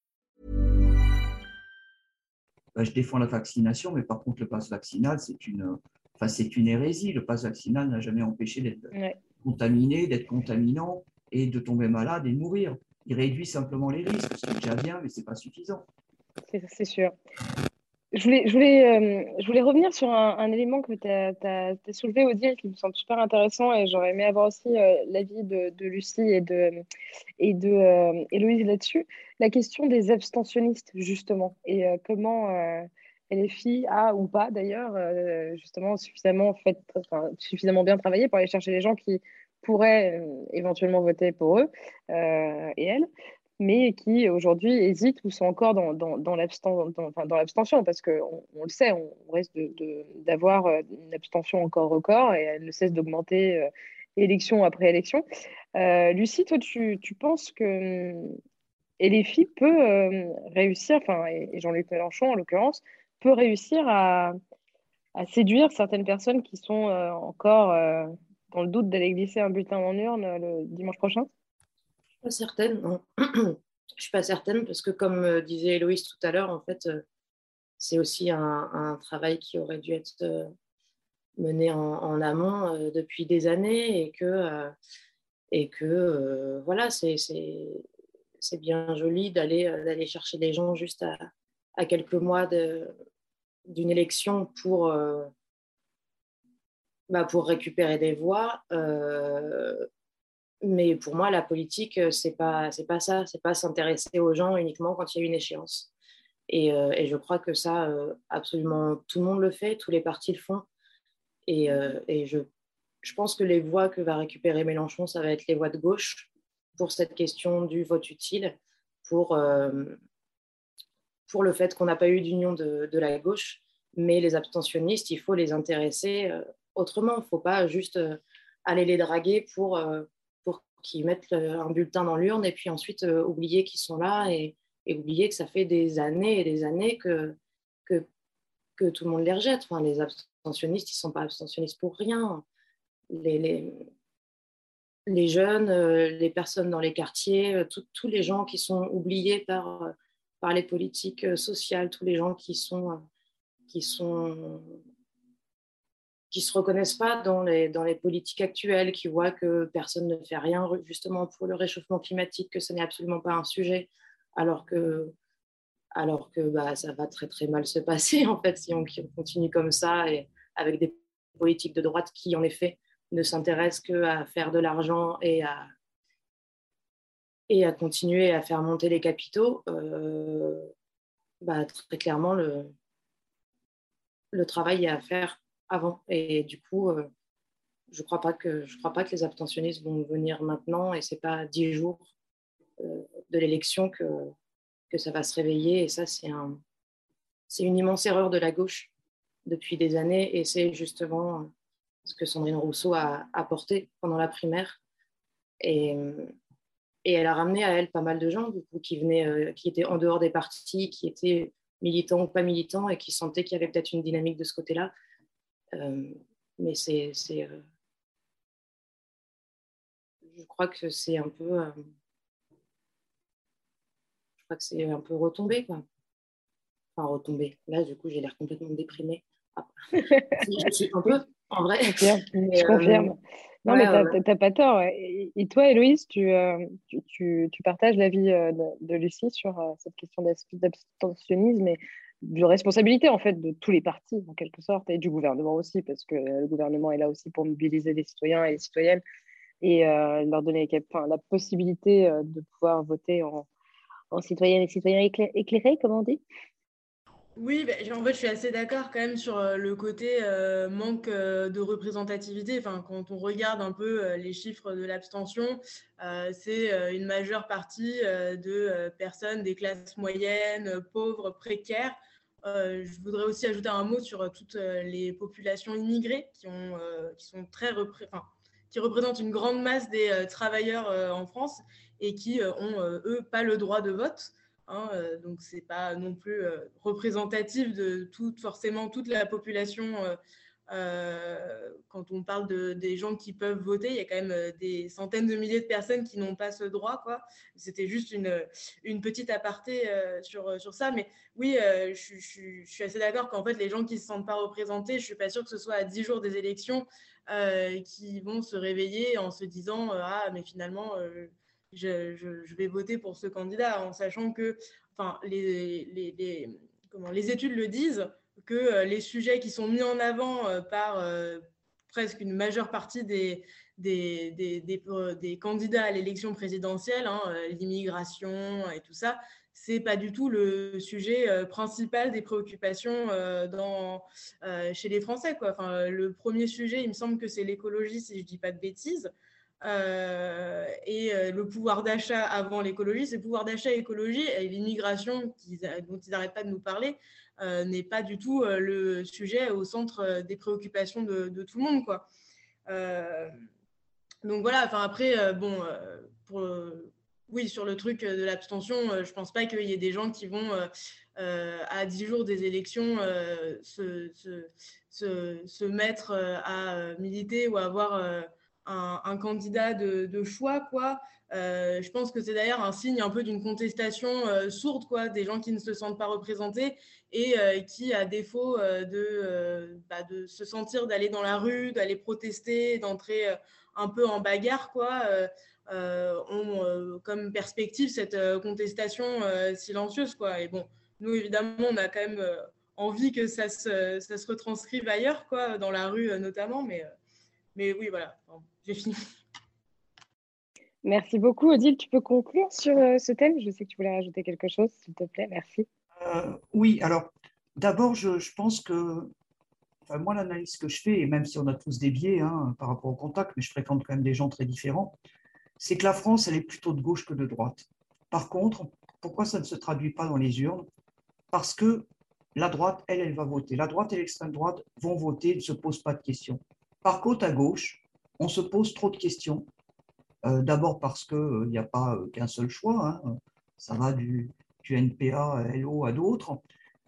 Bah, je défends la vaccination, mais par contre, le pass vaccinal, c'est une, enfin, c'est une hérésie. Le pass vaccinal n'a jamais empêché d'être contaminé, d'être contaminant et de tomber malade et de mourir. Il réduit simplement les risques, c'est déjà bien, mais ce n'est pas suffisant. C'est sûr. Euh, je voulais revenir sur un, élément que tu as, soulevé, Odile, qui me semble super intéressant, et j'aurais aimé avoir aussi euh, l'avis de, Lucie et de, et euh, Héloïse là-dessus. La question des abstentionnistes, justement, et comment filles a ou pas d'ailleurs, justement, suffisamment, fait, suffisamment bien travaillé pour aller chercher les gens qui pourraient éventuellement voter pour eux et elles mais qui aujourd'hui hésitent ou sont encore dans, dans, l'abstention, parce qu'on on le sait, on risque d'avoir euh, une abstention encore record et elle ne cesse d'augmenter euh, élection après élection. Euh, Lucie, toi, tu, tu penses que LFI peut réussir, enfin, et, Jean-Luc Mélenchon en l'occurrence, peut réussir à, à, séduire certaines personnes qui sont encore dans le doute d'aller glisser un bulletin en urne le dimanche prochain? Pas certaine, <clears throat> je suis pas certaine parce que, comme euh, disait Héloïse tout à l'heure, en fait, euh, c'est aussi un, travail qui aurait dû être euh, mené en, amont depuis des années et que, voilà, c'est bien joli d'aller chercher les gens juste à, quelques mois d'une élection bah, pour récupérer des voix. Mais pour moi, la politique, euh, c'est pas, c'est pas ça. C'est pas s'intéresser aux gens uniquement quand il y a une échéance. Et, euh, je crois que ça, euh, absolument tout le monde le fait, tous les partis le font. Et, et je, je, pense que les voix que va récupérer Mélenchon, ça va être les voix de gauche pour cette question du vote utile, pour, pour le fait qu'on n'a pas eu d'union de, de, la gauche. Mais les abstentionnistes, il faut les intéresser autrement. Il ne faut pas juste aller les draguer pour qui mettent un bulletin dans l'urne et puis ensuite euh, oublier qu'ils sont là et, oublier que ça fait des années et des années que, que, tout le monde les rejette. Enfin, les abstentionnistes, ils ne sont pas abstentionnistes pour rien. Les, les jeunes, les personnes dans les quartiers, tous les gens qui sont oubliés par, par les politiques sociales, tous les gens qui sont, qui sont qui ne se reconnaissent pas dans les, dans les politiques actuelles, qui voient que personne ne fait rien justement pour le réchauffement climatique, que ce n'est absolument pas un sujet, alors que, alors que bah, ça va très très mal se passer <laughs> en fait si on, continue comme ça et avec des politiques de droite qui en effet ne s'intéressent qu'à faire de l'argent et à, et à continuer à faire monter les capitaux, euh, bah, très clairement le, le travail à faire avant. Et du coup, euh, je ne crois, pas que, les abstentionnistes vont venir maintenant et ce n'est pas dix jours euh, de l'élection que, ça va se réveiller. Et ça, c'est un, une immense erreur de la gauche depuis des années. Et c'est justement ce que Sandrine Rousseau a apporté pendant la primaire. Et, elle a ramené à elle pas mal de gens du coup, qui, venaient, euh, qui étaient en dehors des partis, qui étaient militants ou pas militants et qui sentaient qu'il y avait peut-être une dynamique de ce côté-là. Euh, mais c'est, euh, je crois que c'est un peu, euh, je crois que c'est un peu retombé, quoi. Enfin, retombé. Là, du coup, j'ai l'air complètement déprimée. Ah. <laughs> un peu, en vrai. Je confirme. non, mais tu n'as pas tort. Et, toi, Héloïse, tu, tu, tu, partages l'avis de, de, Lucie sur cette question d'abstentionnisme et de responsabilité en fait de tous les partis en quelque sorte et du gouvernement aussi parce que le gouvernement est là aussi pour mobiliser les citoyens et les citoyennes et euh, leur donner la possibilité euh, de pouvoir voter en, en citoyennes et citoyens éclairés, comme on dit? Oui, ben, en fait, je suis assez d'accord quand même sur euh, le côté manque de représentativité. Enfin, quand on regarde un peu les chiffres de l'abstention, c'est une majeure partie de personnes des classes moyennes, pauvres, précaires, euh, je voudrais aussi ajouter un mot sur euh, toutes euh, les populations immigrées qui, ont, qui, sont très qui représentent une grande masse des travailleurs en France et qui ont, eux, pas le droit de vote. Hein, donc, ce n'est pas non plus représentatif de forcément toute la population euh, quand on parle de, des gens qui peuvent voter, il y a quand même euh, des centaines de milliers de personnes qui n'ont pas ce droit. Quoi. C'était juste une, petite aparté euh, sur, ça. Mais oui, je, suis assez d'accord qu'en fait, les gens qui ne se sentent pas représentés, je ne suis pas sûre que ce soit à 10 jours des élections qui vont se réveiller en se disant Ah, mais finalement, je, vais voter pour ce candidat, en sachant que les, les, comment, les études le disent que euh, les sujets qui sont mis en avant euh, par euh, presque une majeure partie des, des, des, candidats à l'élection présidentielle, hein, l'immigration et tout ça, c'est pas du tout le sujet principal des préoccupations chez les Français. Enfin, le premier sujet, il me semble que c'est l'écologie, si je dis pas de bêtises. et le pouvoir d'achat avant l'écologie, c'est pouvoir d'achat écologie et l'immigration dont ils n'arrêtent pas de nous parler. Euh, n'est pas du tout euh, le sujet au centre euh, des préoccupations de, tout le monde. Quoi. donc voilà, après, bon, oui, sur le truc de l'abstention, je pense pas qu'il y ait des gens qui vont, à 10 jours des élections, se, se, se, mettre à militer ou avoir un, candidat de, choix, quoi. je pense que c'est d'ailleurs un signe un peu d'une contestation sourde, quoi, des gens qui ne se sentent pas représentés et euh, qui, à défaut euh, de, euh, bah, de se sentir d'aller dans la rue, d'aller protester, d'entrer un peu en bagarre, quoi, ont comme perspective cette contestation silencieuse. Quoi. Et bon, nous, évidemment, on a quand même envie que ça se, ça se retranscrive ailleurs, quoi, dans la rue notamment. Mais, mais oui, voilà, j'ai fini. Merci beaucoup, Odile. Tu peux conclure sur ce thème? Je sais que tu voulais rajouter quelque chose, s'il te plaît. Merci. Euh, oui, alors d'abord, je, pense que, enfin, moi, l'analyse que je fais, et même si on a tous des biais hein, par rapport au contact, mais je fréquente quand même des gens très différents, c'est que la France, elle est plutôt de gauche que de droite. Par contre, pourquoi ça ne se traduit pas dans les urnes? Parce que la droite, elle, elle va voter. La droite et l'extrême droite vont voter, ne se posent pas de questions. Par contre, à gauche, on se pose trop de questions. Euh, d'abord parce qu'il euh, n'y a pas qu'un seul choix. Hein. Ça va du, du NPA, LO à d'autres.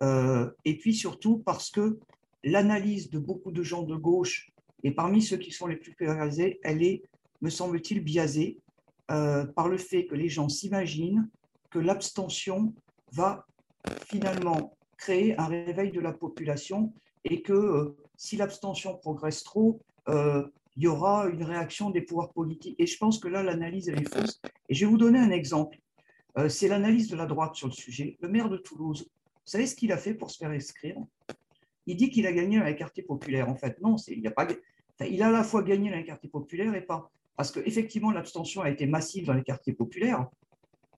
Euh, et puis surtout parce que l'analyse de beaucoup de gens de gauche, et parmi ceux qui sont les plus polarisés, elle est me semble-t-il, biaisée euh, par le fait que les gens s'imaginent que l'abstention va finalement créer un réveil de la population et que euh, si l'abstention progresse trop, euh, il y aura une réaction des pouvoirs politiques. Et je pense que là, l'analyse, est fausse. Et je vais vous donner un exemple. C'est l'analyse de la droite sur le sujet. Le maire de Toulouse, vous savez ce qu'il a fait pour se faire inscrire? Il dit qu'il a gagné dans les quartiers populaires. En fait, non, il a, il a à la fois gagné dans les quartiers populaires et pas. Parce qu'effectivement, l'abstention a été massive dans les quartiers populaires,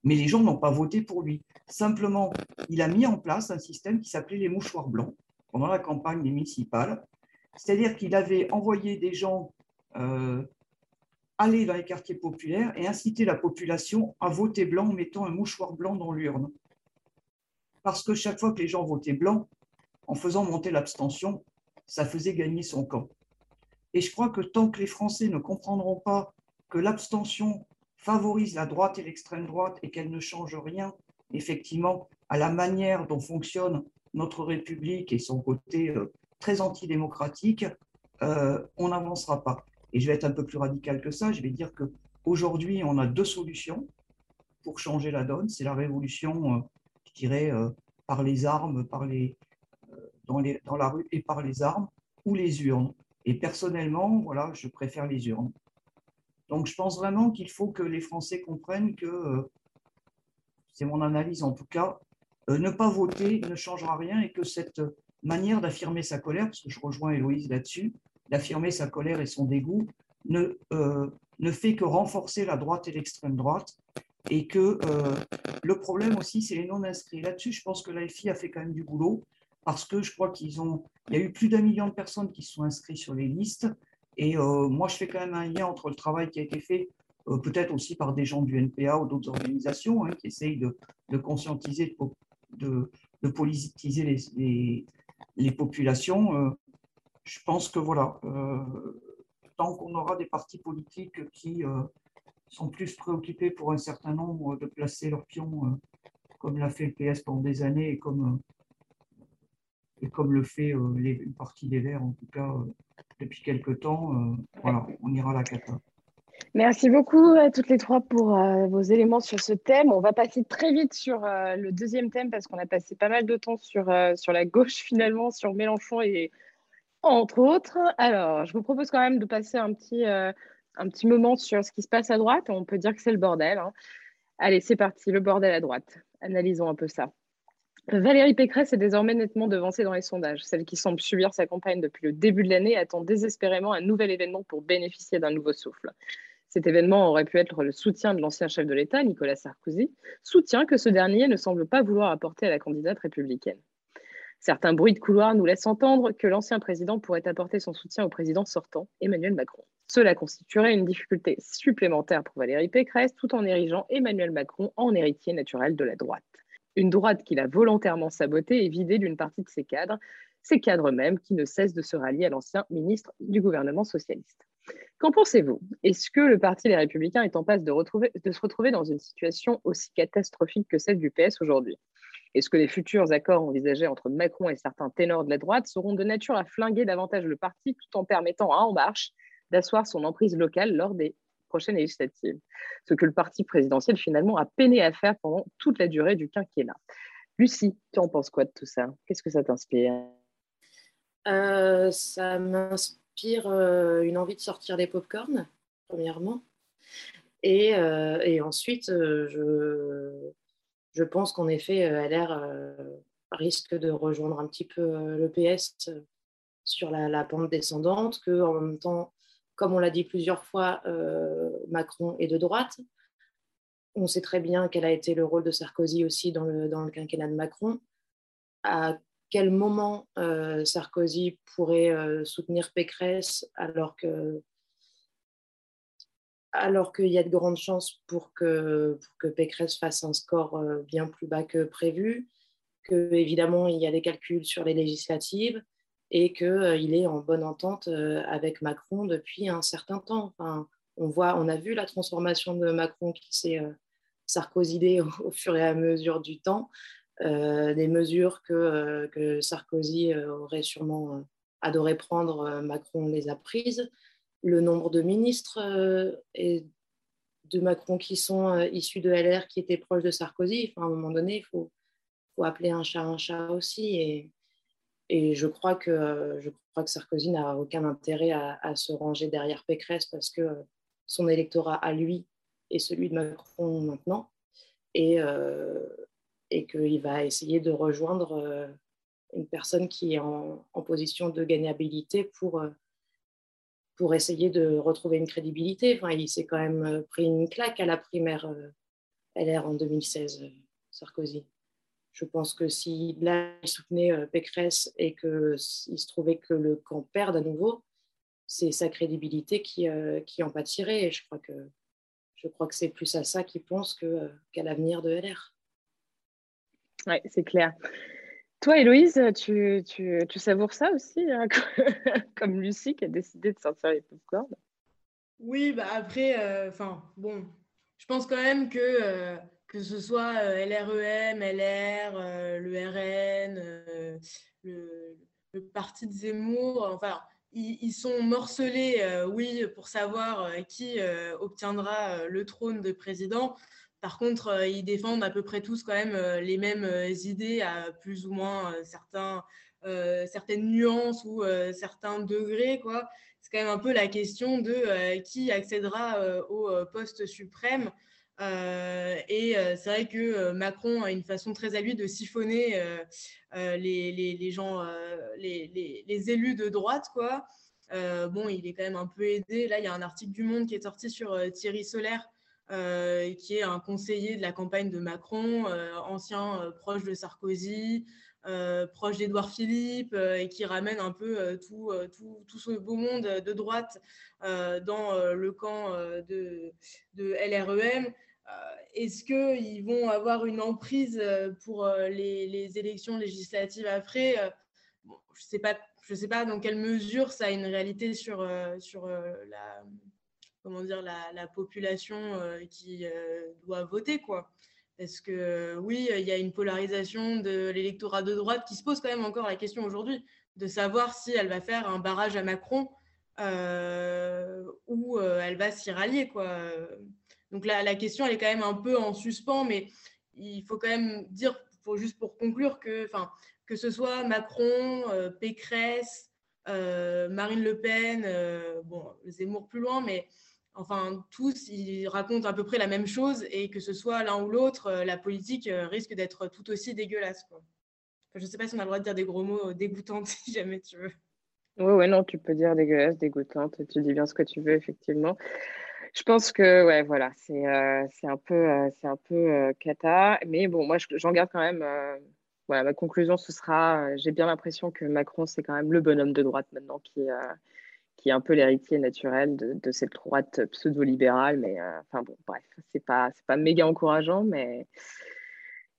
mais les gens n'ont pas voté pour lui. Simplement, il a mis en place un système qui s'appelait les mouchoirs blancs pendant la campagne municipale. C'est-à-dire qu'il avait envoyé des gens euh, aller dans les quartiers populaires et inciter la population à voter blanc en mettant un mouchoir blanc dans l'urne. Parce que chaque fois que les gens votaient blanc, en faisant monter l'abstention, ça faisait gagner son camp. Et je crois que tant que les Français ne comprendront pas que l'abstention favorise la droite et l'extrême droite et qu'elle ne change rien, effectivement, à la manière dont fonctionne notre République et son côté euh, très antidémocratique, euh, on n'avancera pas. Et je vais être un peu plus radical que ça. Je vais dire qu'aujourd'hui, on a deux solutions pour changer la donne. C'est la révolution, euh, je dirais, par les armes, par les, dans, les, dans la rue et par les armes, ou les urnes. Et personnellement, voilà, je préfère les urnes. Donc, je pense vraiment qu'il faut que les Français comprennent que, c'est mon analyse en tout cas, ne pas voter ne changera rien et que cette manière d'affirmer sa colère, parce que je rejoins Héloïse là-dessus, d'affirmer sa colère et son dégoût, ne, euh, ne fait que renforcer la droite et l'extrême droite. Et que le problème aussi, c'est les non-inscrits. Là-dessus, je pense que l'AFI a fait quand même du boulot parce que je crois qu'ils ont, il y a eu plus d'un million de personnes qui sont inscrites sur les listes. Et euh, moi, je fais quand même un lien entre le travail qui a été fait, euh, peut-être aussi par des gens du NPA ou d'autres organisations hein, qui essayent de, conscientiser, de, de politiser les, les, populations. Euh, je pense que voilà, tant qu'on aura des partis politiques qui sont plus préoccupés pour un certain nombre de placer leurs pions, comme l'a fait le PS pendant des années et comme et comme le fait euh, une partie des Verts, en tout cas, euh, depuis quelques temps, euh, voilà, on ira à la cata. Merci beaucoup à toutes les trois pour vos éléments sur ce thème. On va passer très vite sur le deuxième thème parce qu'on a passé pas mal de temps sur, sur la gauche <laughs> finalement, sur Mélenchon et entre autres. Alors, je vous propose quand même de passer un petit, un petit moment sur ce qui se passe à droite. On peut dire que c'est le bordel. Hein. Allez, c'est parti, le bordel à droite. Analysons un peu ça. Valérie Pécresse est désormais nettement devancée dans les sondages. Celle qui semble subir sa campagne depuis le début de l'année attend désespérément un nouvel événement pour bénéficier d'un nouveau souffle. Cet événement aurait pu être le soutien de l'ancien chef de l'État, Nicolas Sarkozy, soutien que ce dernier ne semble pas vouloir apporter à la candidate républicaine. Certains bruits de couloir nous laissent entendre que l'ancien président pourrait apporter son soutien au président sortant, Emmanuel Macron. Cela constituerait une difficulté supplémentaire pour Valérie Pécresse, tout en érigeant Emmanuel Macron en héritier naturel de la droite une droite qu'il a volontairement sabotée et vidée d'une partie de ses cadres, ces cadres mêmes qui ne cessent de se rallier à l'ancien ministre du gouvernement socialiste. Qu'en pensez-vous? Est-ce que le Parti Les Républicains est en passe de, de, se retrouver dans une situation aussi catastrophique que celle du PS aujourd'hui? Est-ce que les futurs accords envisagés entre Macron et certains ténors de la droite seront de nature à flinguer davantage le parti tout en permettant à En Marche d'asseoir son emprise locale lors des prochaine législative. Ce que le parti présidentiel finalement a peiné à faire pendant toute la durée du quinquennat. Lucie, tu en penses quoi de tout ça? Qu'est-ce que ça t'inspire? Euh, Ça m'inspire euh, une envie de sortir des pop-corns, premièrement. Et, euh, ensuite, je, pense qu'en effet, LR risque de rejoindre un petit peu le PS sur la, la pente descendante, qu'en même temps, comme on l'a dit plusieurs fois, Macron est de droite. On sait très bien quel a été le rôle de Sarkozy aussi dans le, quinquennat de Macron. Quel moment euh, Sarkozy pourrait euh, soutenir Pécresse alors que alors qu'il y a de grandes chances pour que, pour que Pécresse fasse un score bien plus bas que prévu, que évidemment il y a des calculs sur les législatives, et qu'il euh, est en bonne entente euh, avec Macron depuis un certain temps. Enfin, on, voit, on a vu la transformation de Macron qui s'est euh, sarkozydée <laughs> au, fur et à mesure du temps, des mesures que, que Sarkozy aurait sûrement adoré prendre, Macron les a prises. le nombre de ministres et de Macron qui sont issus de LR, qui étaient proches de Sarkozy. À un moment donné, il faut, appeler un chat un chat aussi. Et, je, crois que, Sarkozy n'a aucun intérêt à, à, se ranger derrière Pécresse parce que son électorat à lui est celui de Macron maintenant. Et, et qu'il va essayer de rejoindre une personne qui est en, position de gagnabilité pour, euh, pour essayer de retrouver une crédibilité. Enfin, il s'est quand même euh, pris une claque à la primaire euh, LR en 2016, Sarkozy. Je pense que si là, il soutenait Pécresse et qu'il se trouvait que le camp perde à nouveau, c'est sa crédibilité qui, qui en pâtirait. Et je crois que c'est plus à ça qu'il pense qu'à l'avenir de LR. Oui, c'est clair. Toi, Héloïse, tu, tu, savoures ça aussi, hein, <laughs> comme Lucie qui a décidé de sortir les popcorn Oui, bah après, euh, enfin, bon, je pense quand même que euh, que ce soit LREM, LR, le RN, le, le, parti de Zemmour, enfin, ils, ils sont morcelés, euh, oui, pour savoir qui obtiendra le trône de président. Par contre, euh, ils défendent à peu près tous quand même euh, les mêmes euh, idées à plus ou moins certains, certaines nuances ou certains degrés. Quoi. C'est quand même un peu la question de qui accédera au poste suprême. et c'est vrai que Macron a une façon très à lui de siphonner les, les, gens, les, les, élus de droite. Quoi. bon, il est quand même un peu aidé. Là, il y a un article du Monde qui est sorti sur Thierry Solaire euh, qui est un conseiller de la campagne de Macron, euh, ancien euh, proche de Sarkozy, proche d'Édouard Philippe, et qui ramène un peu tout, tout, tout, ce beau monde de droite dans le camp de, de LREM. Est-ce qu'ils vont avoir une emprise pour les, les élections législatives après Je ne sais, pas, sais pas dans quelle mesure ça a une réalité sur, sur la comment dire, la, population euh, qui euh, doit voter, quoi. Parce que oui, il y a une polarisation de l'électorat de droite qui se pose quand même encore la question aujourd'hui de savoir si elle va faire un barrage à Macron euh, ou elle va s'y rallier, quoi. Donc la, question, elle est quand même un peu en suspens, mais il faut quand même dire, faut juste pour conclure, que, que ce soit Macron, Pécresse, Marine Le Pen, bon, Zemmour plus loin, mais enfin tous, ils racontent à peu près la même chose et que ce soit l'un ou l'autre, euh, la politique euh, risque d'être tout aussi dégueulasse. Je ne sais pas si on a le droit de dire des gros mots euh, dégoûtants <laughs> si jamais tu veux. Oui, ouais, non, tu peux dire dégueulasse, dégoûtante, tu dis bien ce que tu veux, effectivement. Je pense que, ouais, voilà, c'est un peu, c'est un peu cata. Mais bon, moi, j'en garde quand même. voilà, ma conclusion, ce sera j'ai bien l'impression que Macron, c'est quand même le bonhomme de droite maintenant qui, qui est un peu l'héritier naturel de, cette droite pseudo-libérale. Mais euh, enfin bon, bref, c'est pas, c'est pas méga encourageant, mais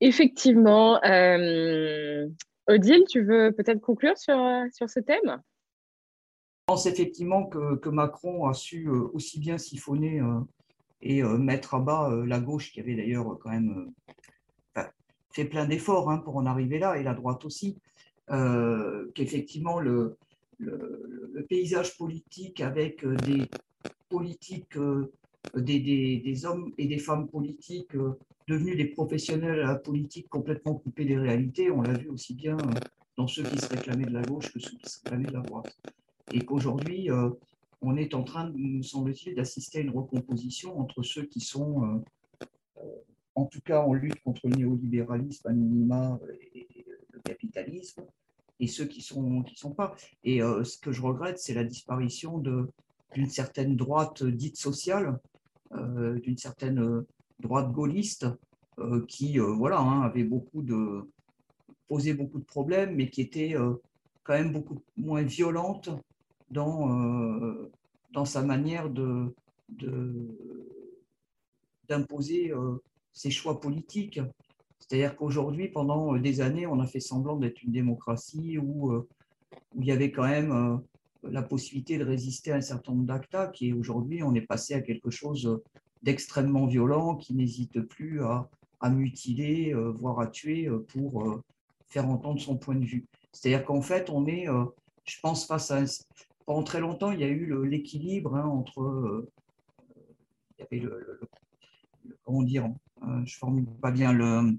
effectivement. Euh, Odile, tu veux peut-être conclure sur, sur ce thème? Je pense effectivement que, que, Macron a su euh, aussi bien siphonner et mettre à bas la gauche, qui avait d'ailleurs quand même fait plein d'efforts hein, pour en arriver là, et la droite aussi, qu'effectivement le, le, paysage politique avec euh, des politiques, euh, des, des, hommes et des femmes politiques euh, devenus des professionnels à la politique complètement coupés des réalités. On l'a vu aussi bien dans ceux qui se réclamaient de la gauche que ceux qui se réclamaient de la droite. Et qu'aujourd'hui, on est en train, nous semble-t-il, d'assister à une recomposition entre ceux qui sont, en tout cas en lutte contre le néolibéralisme, à minima, et le capitalisme, et ceux qui sont, qui sont pas. Et euh, ce que je regrette, c'est la disparition d'une certaine droite dite sociale, euh, d'une certaine euh, droite gaulliste, qui voilà, hein, avait beaucoup de, posé beaucoup de problèmes, mais qui était quand même beaucoup moins violente dans, dans sa manière de, d'imposer ses choix politiques. C'est-à-dire qu'aujourd'hui, pendant euh, des années, on a fait semblant d'être une démocratie où, euh, il y avait quand même euh, la possibilité de résister à un certain nombre d'actes, qui aujourd'hui, on est passé à quelque chose d'extrêmement violent, qui n'hésite plus à, mutiler, voire à tuer pour faire entendre son point de vue. C'est-à-dire qu'en fait, on est, je pense, face à, pendant très longtemps, il y a eu l'équilibre hein, entre. comment dire, je ne formule pas bien le,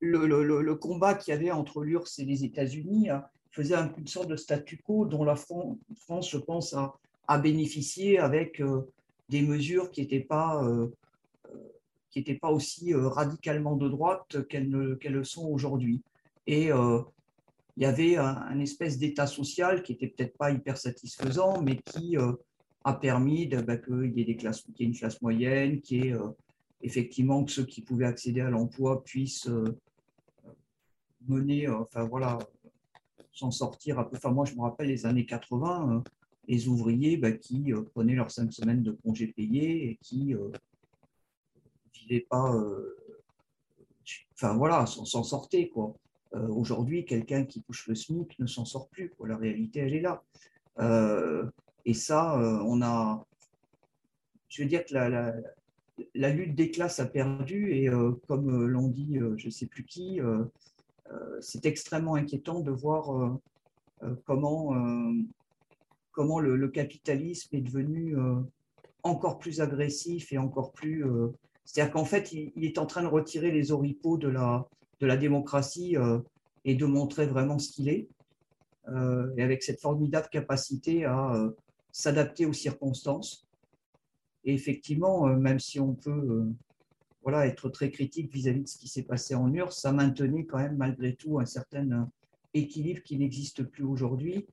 le, combat qu'il y avait entre l'URSS et les États-Unis hein, faisait une sorte de statu quo dont la France, je pense, a, bénéficié avec des mesures qui n'étaient pas, qui pas aussi radicalement de droite qu'elles le sont aujourd'hui. Et il y avait un, espèce d'état social qui n'était peut-être pas hyper satisfaisant, mais qui euh, a permis bah, qu'il y ait y ait une classe moyenne, qui est euh, effectivement que ceux qui pouvaient accéder à l'emploi puissent euh, mener, enfin voilà, s'en sortir. Enfin, moi, je me rappelle les années 80, les ouvriers bah, qui prenaient leurs cinq semaines de congés payés et qui ne vivaient pas, enfin voilà, s'en sortaient quoi. Euh, aujourd'hui, quelqu'un qui touche le SMIC ne s'en sort plus. La réalité, elle est là. Euh, et ça, euh, on a. Je veux dire que la, lutte des classes a perdu et comme l'ont dit je ne sais plus qui, c'est extrêmement inquiétant de voir comment, comment le, capitalisme est devenu encore plus agressif et encore plus... C'est-à-dire qu'en fait, il, est en train de retirer les oripeaux de la, de la démocratie euh, et de montrer vraiment ce qu'il est, euh, et avec cette formidable capacité à euh, s'adapter aux circonstances. Et effectivement, même si on peut voilà, être très critique vis-à-vis de ce qui s'est passé en URSS, ça maintenait quand même malgré tout un certain équilibre qui n'existe plus aujourd'hui.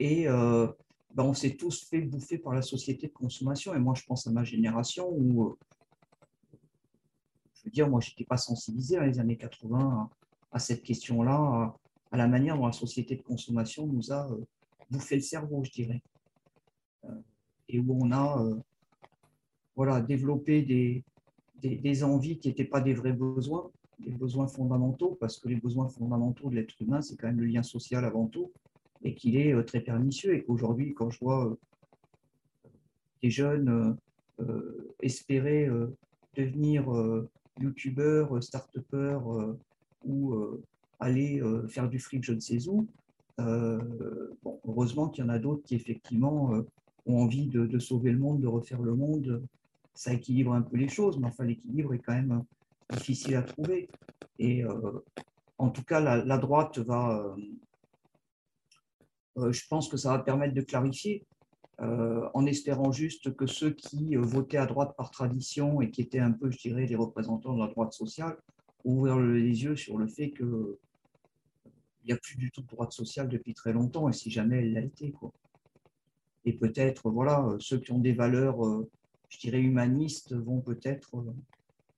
Et ben, on s'est tous fait bouffer par la société de consommation. Et moi, je pense à ma génération où dire, moi, je n'étais pas sensibilisé dans les années 80 à, cette question-là, à, la manière dont la société de consommation nous a euh, bouffé le cerveau, je dirais. Euh, et où on a euh, voilà, développé des, des, envies qui n'étaient pas des vrais besoins, des besoins fondamentaux, parce que les besoins fondamentaux de l'être humain, c'est quand même le lien social avant tout, et qu'il est très pernicieux, et qu'aujourd'hui, quand je vois des jeunes espérer devenir euh, start-upers euh, ou euh, aller faire du fric je ne sais où. heureusement qu'il y en a d'autres qui effectivement ont envie de, sauver le monde, de refaire le monde. Ça équilibre un peu les choses, mais enfin l'équilibre est quand même difficile à trouver. Et en tout cas, la, droite va, je pense que ça va permettre de clarifier euh, en espérant juste que ceux qui euh, votaient à droite par tradition et qui étaient un peu, je dirais, les représentants de la droite sociale, ouvrent les yeux sur le fait qu'il n'y a plus du tout de droite sociale depuis très longtemps, et si jamais elle l'a été. Quoi. Et peut-être, voilà, ceux qui ont des valeurs, euh, je dirais, humanistes vont peut-être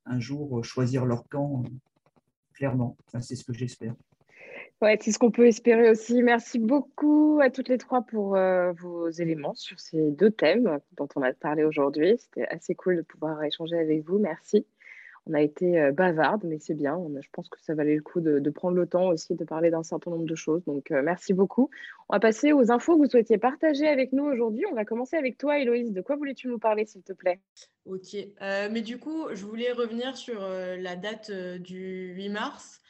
un jour choisir leur camp clairement. Enfin, c'est ce que j'espère. Ouais, c'est ce qu'on peut espérer aussi. Merci beaucoup à toutes les trois pour euh, vos éléments sur ces deux thèmes dont on a parlé aujourd'hui. C'était assez cool de pouvoir échanger avec vous. Merci. On a été euh, bavarde, mais c'est bien. je pense que ça valait le coup de, prendre le temps aussi de parler d'un certain nombre de choses. Donc, euh, merci beaucoup. On va passer aux infos que vous souhaitiez partager avec nous aujourd'hui. On va commencer avec toi, Héloïse. De quoi voulais-tu nous parler, s'il te plaît? Ok. mais du coup, je voulais revenir sur la date du 8 mars.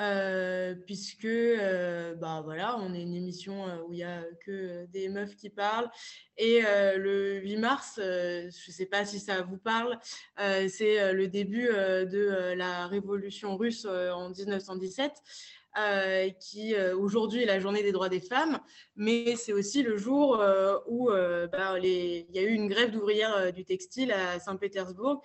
Euh, puisque euh, bah voilà, on est une émission euh, où il n'y a que des meufs qui parlent. Et le 8 mars, je ne sais pas si ça vous parle, c'est le début de la révolution russe en 1917. Euh, qui euh, aujourd'hui est la journée des droits des femmes, mais c'est aussi le jour euh, où bah, il y a eu une grève d'ouvrières du textile à Saint-Pétersbourg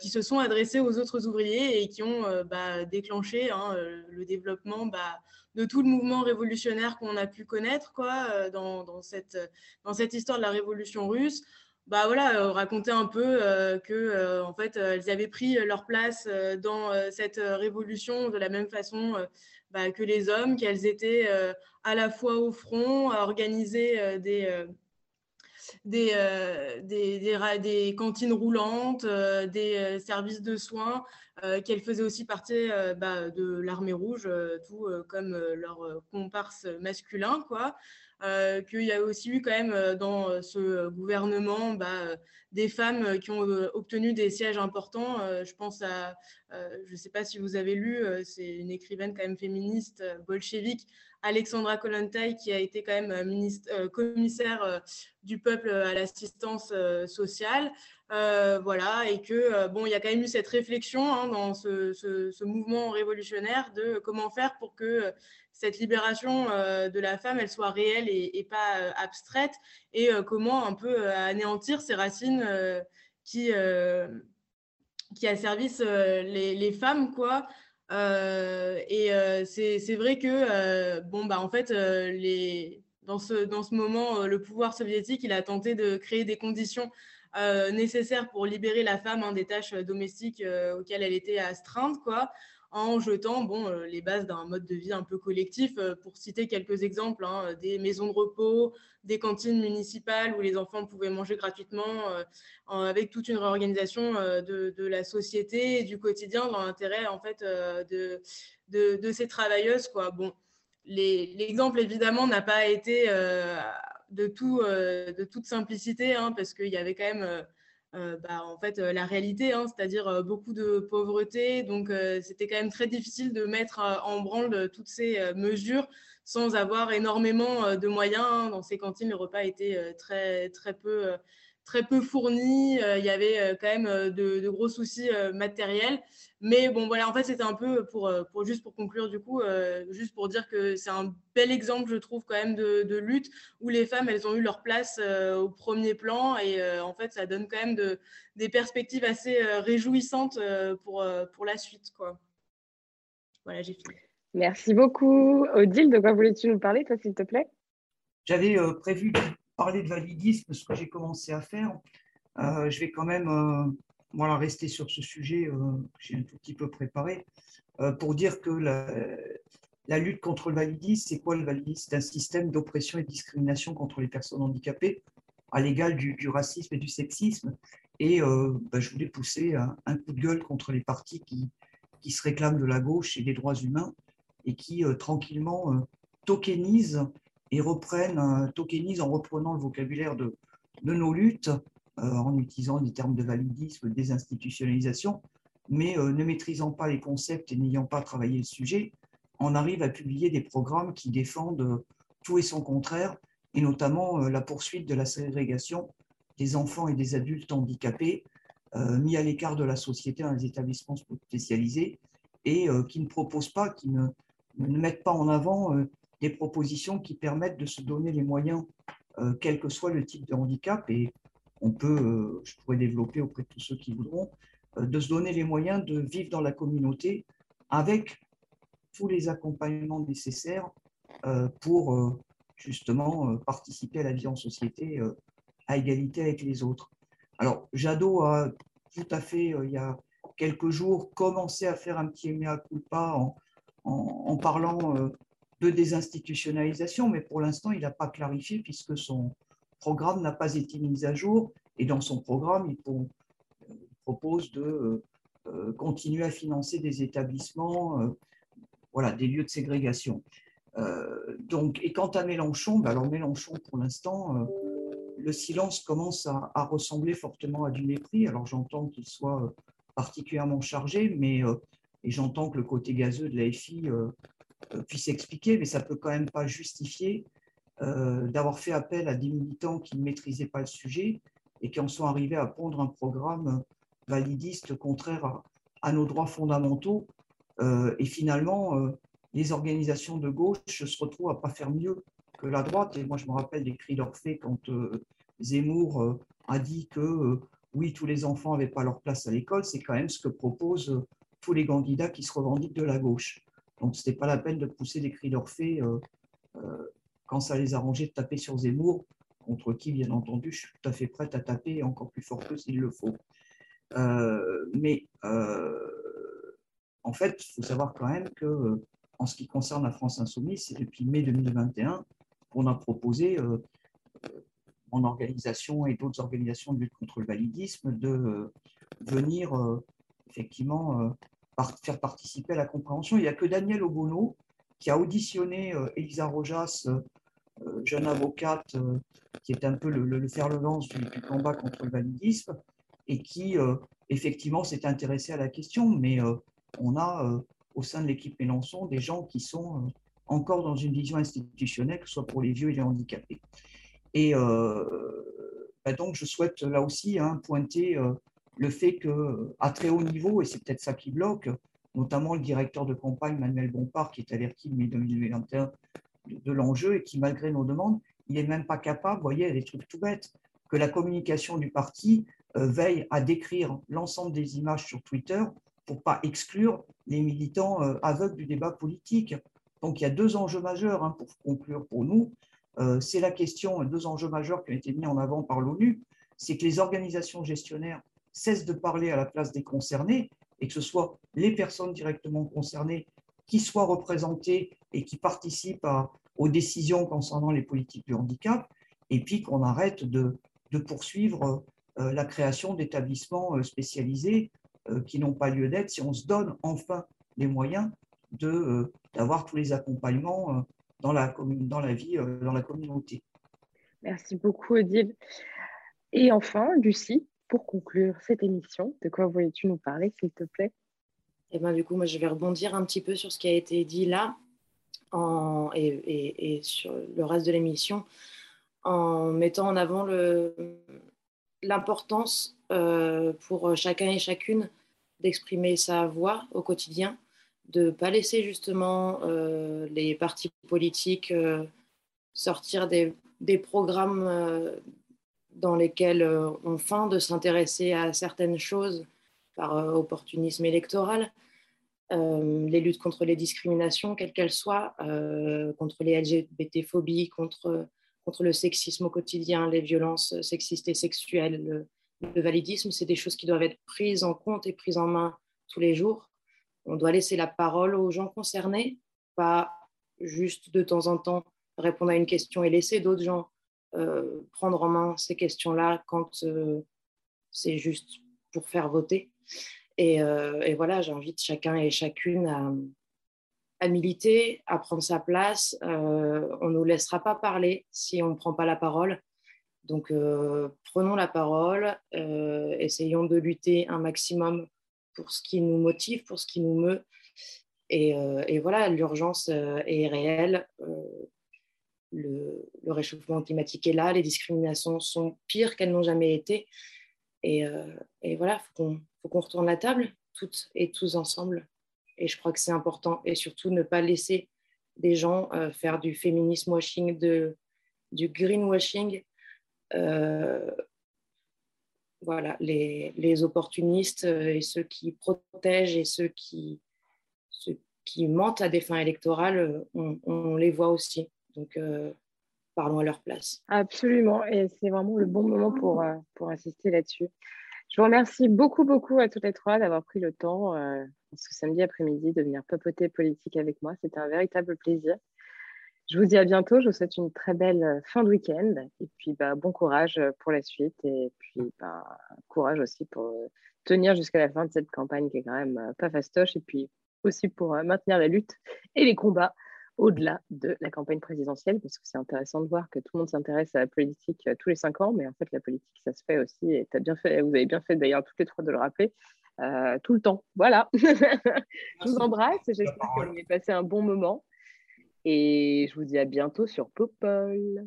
qui se sont adressées aux autres ouvriers et qui ont bah, déclenché hein, le développement bah, de tout le mouvement révolutionnaire qu'on a pu connaître quoi, dans, cette, dans cette histoire de la révolution russe. Bah voilà, raconter un peu que en fait elles avaient pris leur place dans cette révolution de la même façon bah, que les hommes, qu'elles étaient euh, à la fois au front, à organiser euh, des, euh, des, cantines roulantes, des services de soins, qu'elles faisaient aussi partie bah, de l'armée rouge, tout comme leurs comparses masculins. Qu'il y a aussi eu quand même dans ce gouvernement bah, des femmes qui ont obtenu des sièges importants. je pense à, je ne sais pas si vous avez lu, c'est une écrivaine quand même féministe bolchevique, Alexandra Kollontai, qui a été quand même ministre, commissaire du peuple à l'assistance sociale. voilà, et que bon, il y a quand même eu cette réflexion hein, dans ce, mouvement révolutionnaire de comment faire pour que cette libération de la femme, elle soit réelle et, pas abstraite, et comment un peu anéantir ces racines qui qui asservissent les, les femmes, quoi. et c'est vrai que, bon, bah, en fait, les, dans, ce, dans ce moment, le pouvoir soviétique, il a tenté de créer des conditions nécessaires pour libérer la femme hein, des tâches domestiques auxquelles elle était astreinte, quoi en jetant bon, euh, les bases d'un mode de vie un peu collectif. Euh, pour citer quelques exemples, hein, des maisons de repos, des cantines municipales où les enfants pouvaient manger gratuitement, euh, avec toute une réorganisation de, la société et du quotidien dans l'intérêt en fait de, de, ces travailleuses. Quoi. Bon, l'exemple évidemment n'a pas été de, tout, de toute simplicité hein, parce qu'il y avait quand même euh, bah, en fait euh, la réalité, hein, c'est-à-dire euh, beaucoup de pauvreté. Donc c'était quand même très difficile de mettre en branle toutes ces mesures sans avoir énormément de moyens. Hein. Dans ces cantines, les repas étaient très, très peu très peu fourni. il y avait quand même de, gros soucis matériels. Mais bon, voilà, en fait, c'était un peu pour, pour, juste pour conclure, du coup, juste pour dire que c'est un bel exemple, je trouve, quand même, de, lutte où les femmes, elles ont eu leur place au premier plan. Et en fait, ça donne quand même de, des perspectives assez réjouissantes pour, pour la suite, quoi. Voilà, j'ai fini. Merci beaucoup. Odile, de quoi voulais-tu nous parler, toi, s'il te plaît? J'avais prévu parler de validisme, ce que j'ai commencé à faire. je vais quand même voilà, rester sur ce sujet euh, que j'ai un tout petit peu préparé, euh, pour dire que la, lutte contre le validisme, c'est quoi le validisme? C'est un système d'oppression et de discrimination contre les personnes handicapées, à l'égal du, racisme et du sexisme. Et euh, bah, je voulais pousser un, coup de gueule contre les partis qui, qui se réclament de la gauche et des droits humains et qui tranquillement tokenisent et reprennent, tokenisent en reprenant le vocabulaire de, de nos luttes euh, en utilisant des termes de validisme, désinstitutionnalisation, mais euh, ne maîtrisant pas les concepts et n'ayant pas travaillé le sujet, on arrive à publier des programmes qui défendent tout et son contraire, et notamment euh, la poursuite de la ségrégation des enfants et des adultes handicapés mis à l'écart de la société dans les établissements spécialisés et qui ne proposent pas, qui ne mettent pas en avant des propositions qui permettent de se donner les moyens, quel que soit le type de handicap. Et on peut, euh, je pourrais développer auprès de tous ceux qui voudront, euh, de se donner les moyens de vivre dans la communauté avec tous les accompagnements nécessaires euh, pour justement participer à la vie en société à égalité avec les autres. Alors, Jadot a tout à fait, il y a quelques jours, commencé à faire un petit mea culpa en parlant de désinstitutionnalisation, mais pour l'instant, il n'a pas clarifié puisque son, programme n'a pas été mis à jour et dans son programme, il, propose de euh, euh, continuer à financer des établissements, euh, voilà, des lieux de ségrégation. donc, et quant à Mélenchon, ben alors Mélenchon, pour l'instant, le silence commence à, ressembler fortement à du mépris. Alors j'entends qu'il soit particulièrement chargé, mais j'entends que le côté gazeux de la FI puisse expliquer, mais ça peut quand même pas justifier euh, d'avoir fait appel à des militants qui ne maîtrisaient pas le sujet et qui en sont arrivés à pondre un programme validiste contraire à, nos droits fondamentaux. Euh, et finalement, euh, les organisations de gauche se retrouvent à pas faire mieux que la droite. Et moi, je me rappelle des cris d'Orphée quand Zemmour a dit que oui, tous les enfants n'avaient pas leur place à l'école. C'est quand même ce que proposent tous les candidats qui se revendiquent de la gauche. Donc, ce n'était pas la peine de pousser des cris d'Orphée quand ça les arrangeait de taper sur Zemmour, contre qui, bien entendu, je suis tout à fait prête à taper encore plus fort que s'il le faut. Euh, mais euh, en fait, il faut savoir quand même que, en ce qui concerne la France Insoumise, c'est depuis mai 2021 qu'on a proposé, euh, en organisation et d'autres organisations de lutte contre le validisme, de venir effectivement faire participer à la compréhension. Il n'y a que Daniel Obono qui a auditionné Elisa Rojas euh, jeune avocate euh, qui est un peu le, fer le lance du, combat contre le validisme et qui euh, effectivement s'est intéressé à la question, mais on a au sein de l'équipe Mélenchon des gens qui sont encore dans une vision institutionnelle, que ce soit pour les vieux et les handicapés. Et bah donc, je souhaite là aussi hein, pointer le fait qu'à très haut niveau, et c'est peut-être ça qui bloque, notamment le directeur de campagne Manuel Bompard, qui est averti de mai 2021 de, l'enjeu et qui, malgré nos demandes, il n'est même pas capable, vous voyez, des trucs tout bêtes, que la communication du parti euh, veille à décrire l'ensemble des images sur Twitter pour pas exclure les militants euh, aveugles du débat politique. Donc il y a deux enjeux majeurs hein, pour conclure pour nous. Euh, c'est la question, deux enjeux majeurs qui ont été mis en avant par l'ONU, c'est que les organisations gestionnaires cessent de parler à la place des concernés et que ce soit les personnes directement concernées qui soient représentées et qui participent aux décisions concernant les politiques du handicap, et puis qu'on arrête de, poursuivre euh, la création d'établissements euh, spécialisés euh, qui n'ont pas lieu d'être si on se donne enfin les moyens d'avoir tous les accompagnements dans la, dans la vie, dans la communauté. Merci beaucoup, Odile. Et enfin, Lucie, pour conclure cette émission, de quoi voulais-tu nous parler, s'il te plaît? Eh ben, du coup, moi, je vais rebondir un petit peu sur ce qui a été dit là en, et, sur le reste de l'émission en mettant en avant l'importance euh, pour chacun et chacune d'exprimer sa voix au quotidien, de ne pas laisser justement euh, les partis politiques euh, sortir des programmes dans lesquels euh, on feint de s'intéresser à certaines choses par euh, opportunisme électoral, euh, les luttes contre les discriminations, quelles qu'elles soient, contre les LGBT-phobies, contre, contre le sexisme au quotidien, les violences sexistes et sexuelles, le, le validisme, c'est des choses qui doivent être prises en compte et prises en main tous les jours. On doit laisser la parole aux gens concernés, pas juste de temps en temps répondre à une question et laisser d'autres gens euh, prendre en main ces questions-là quand euh, c'est juste pour faire voter. Et, euh, et voilà, j'invite chacun et chacune à, militer, à prendre sa place. on ne nous laissera pas parler si on ne prend pas la parole. Donc, prenons la parole, essayons de lutter un maximum pour ce qui nous motive, pour ce qui nous meut. Et voilà, l'urgence est réelle le, réchauffement climatique est là, les discriminations sont pires qu'elles n'ont jamais été. Et, euh, voilà, il faut qu'on retourne la table, toutes et tous ensemble. Et je crois que c'est important. Et surtout, ne pas laisser des gens euh, faire du féminisme washing, du greenwashing. Euh, voilà, les, opportunistes et ceux qui protègent et ceux qui mentent à des fins électorales, on les voit aussi. Donc, euh, parlons à leur place. Absolument. Et c'est vraiment le bon moment pour, euh, pour insister là-dessus. Je vous remercie beaucoup, beaucoup à toutes les trois d'avoir pris le temps euh, ce samedi après-midi de venir papoter politique avec moi. C'était un véritable plaisir. Je vous dis à bientôt. Je vous souhaite une très belle fin de week-end. Et puis, bah, bon courage pour la suite. Et puis, bah, courage aussi pour tenir jusqu'à la fin de cette campagne qui est quand même pas fastoche. Et puis aussi pour maintenir la lutte et les combats au-delà de la campagne présidentielle, parce que c'est intéressant de voir que tout le monde s'intéresse à la politique euh, tous les cinq ans, mais en fait, la politique, ça se fait aussi, et as bien fait, vous avez bien fait d'ailleurs toutes les trois de le rappeler, euh, tout le temps. Voilà. <laughs> je vous embrasse et j'espère que vous avez passé un bon moment. Et je vous dis à bientôt sur Popol.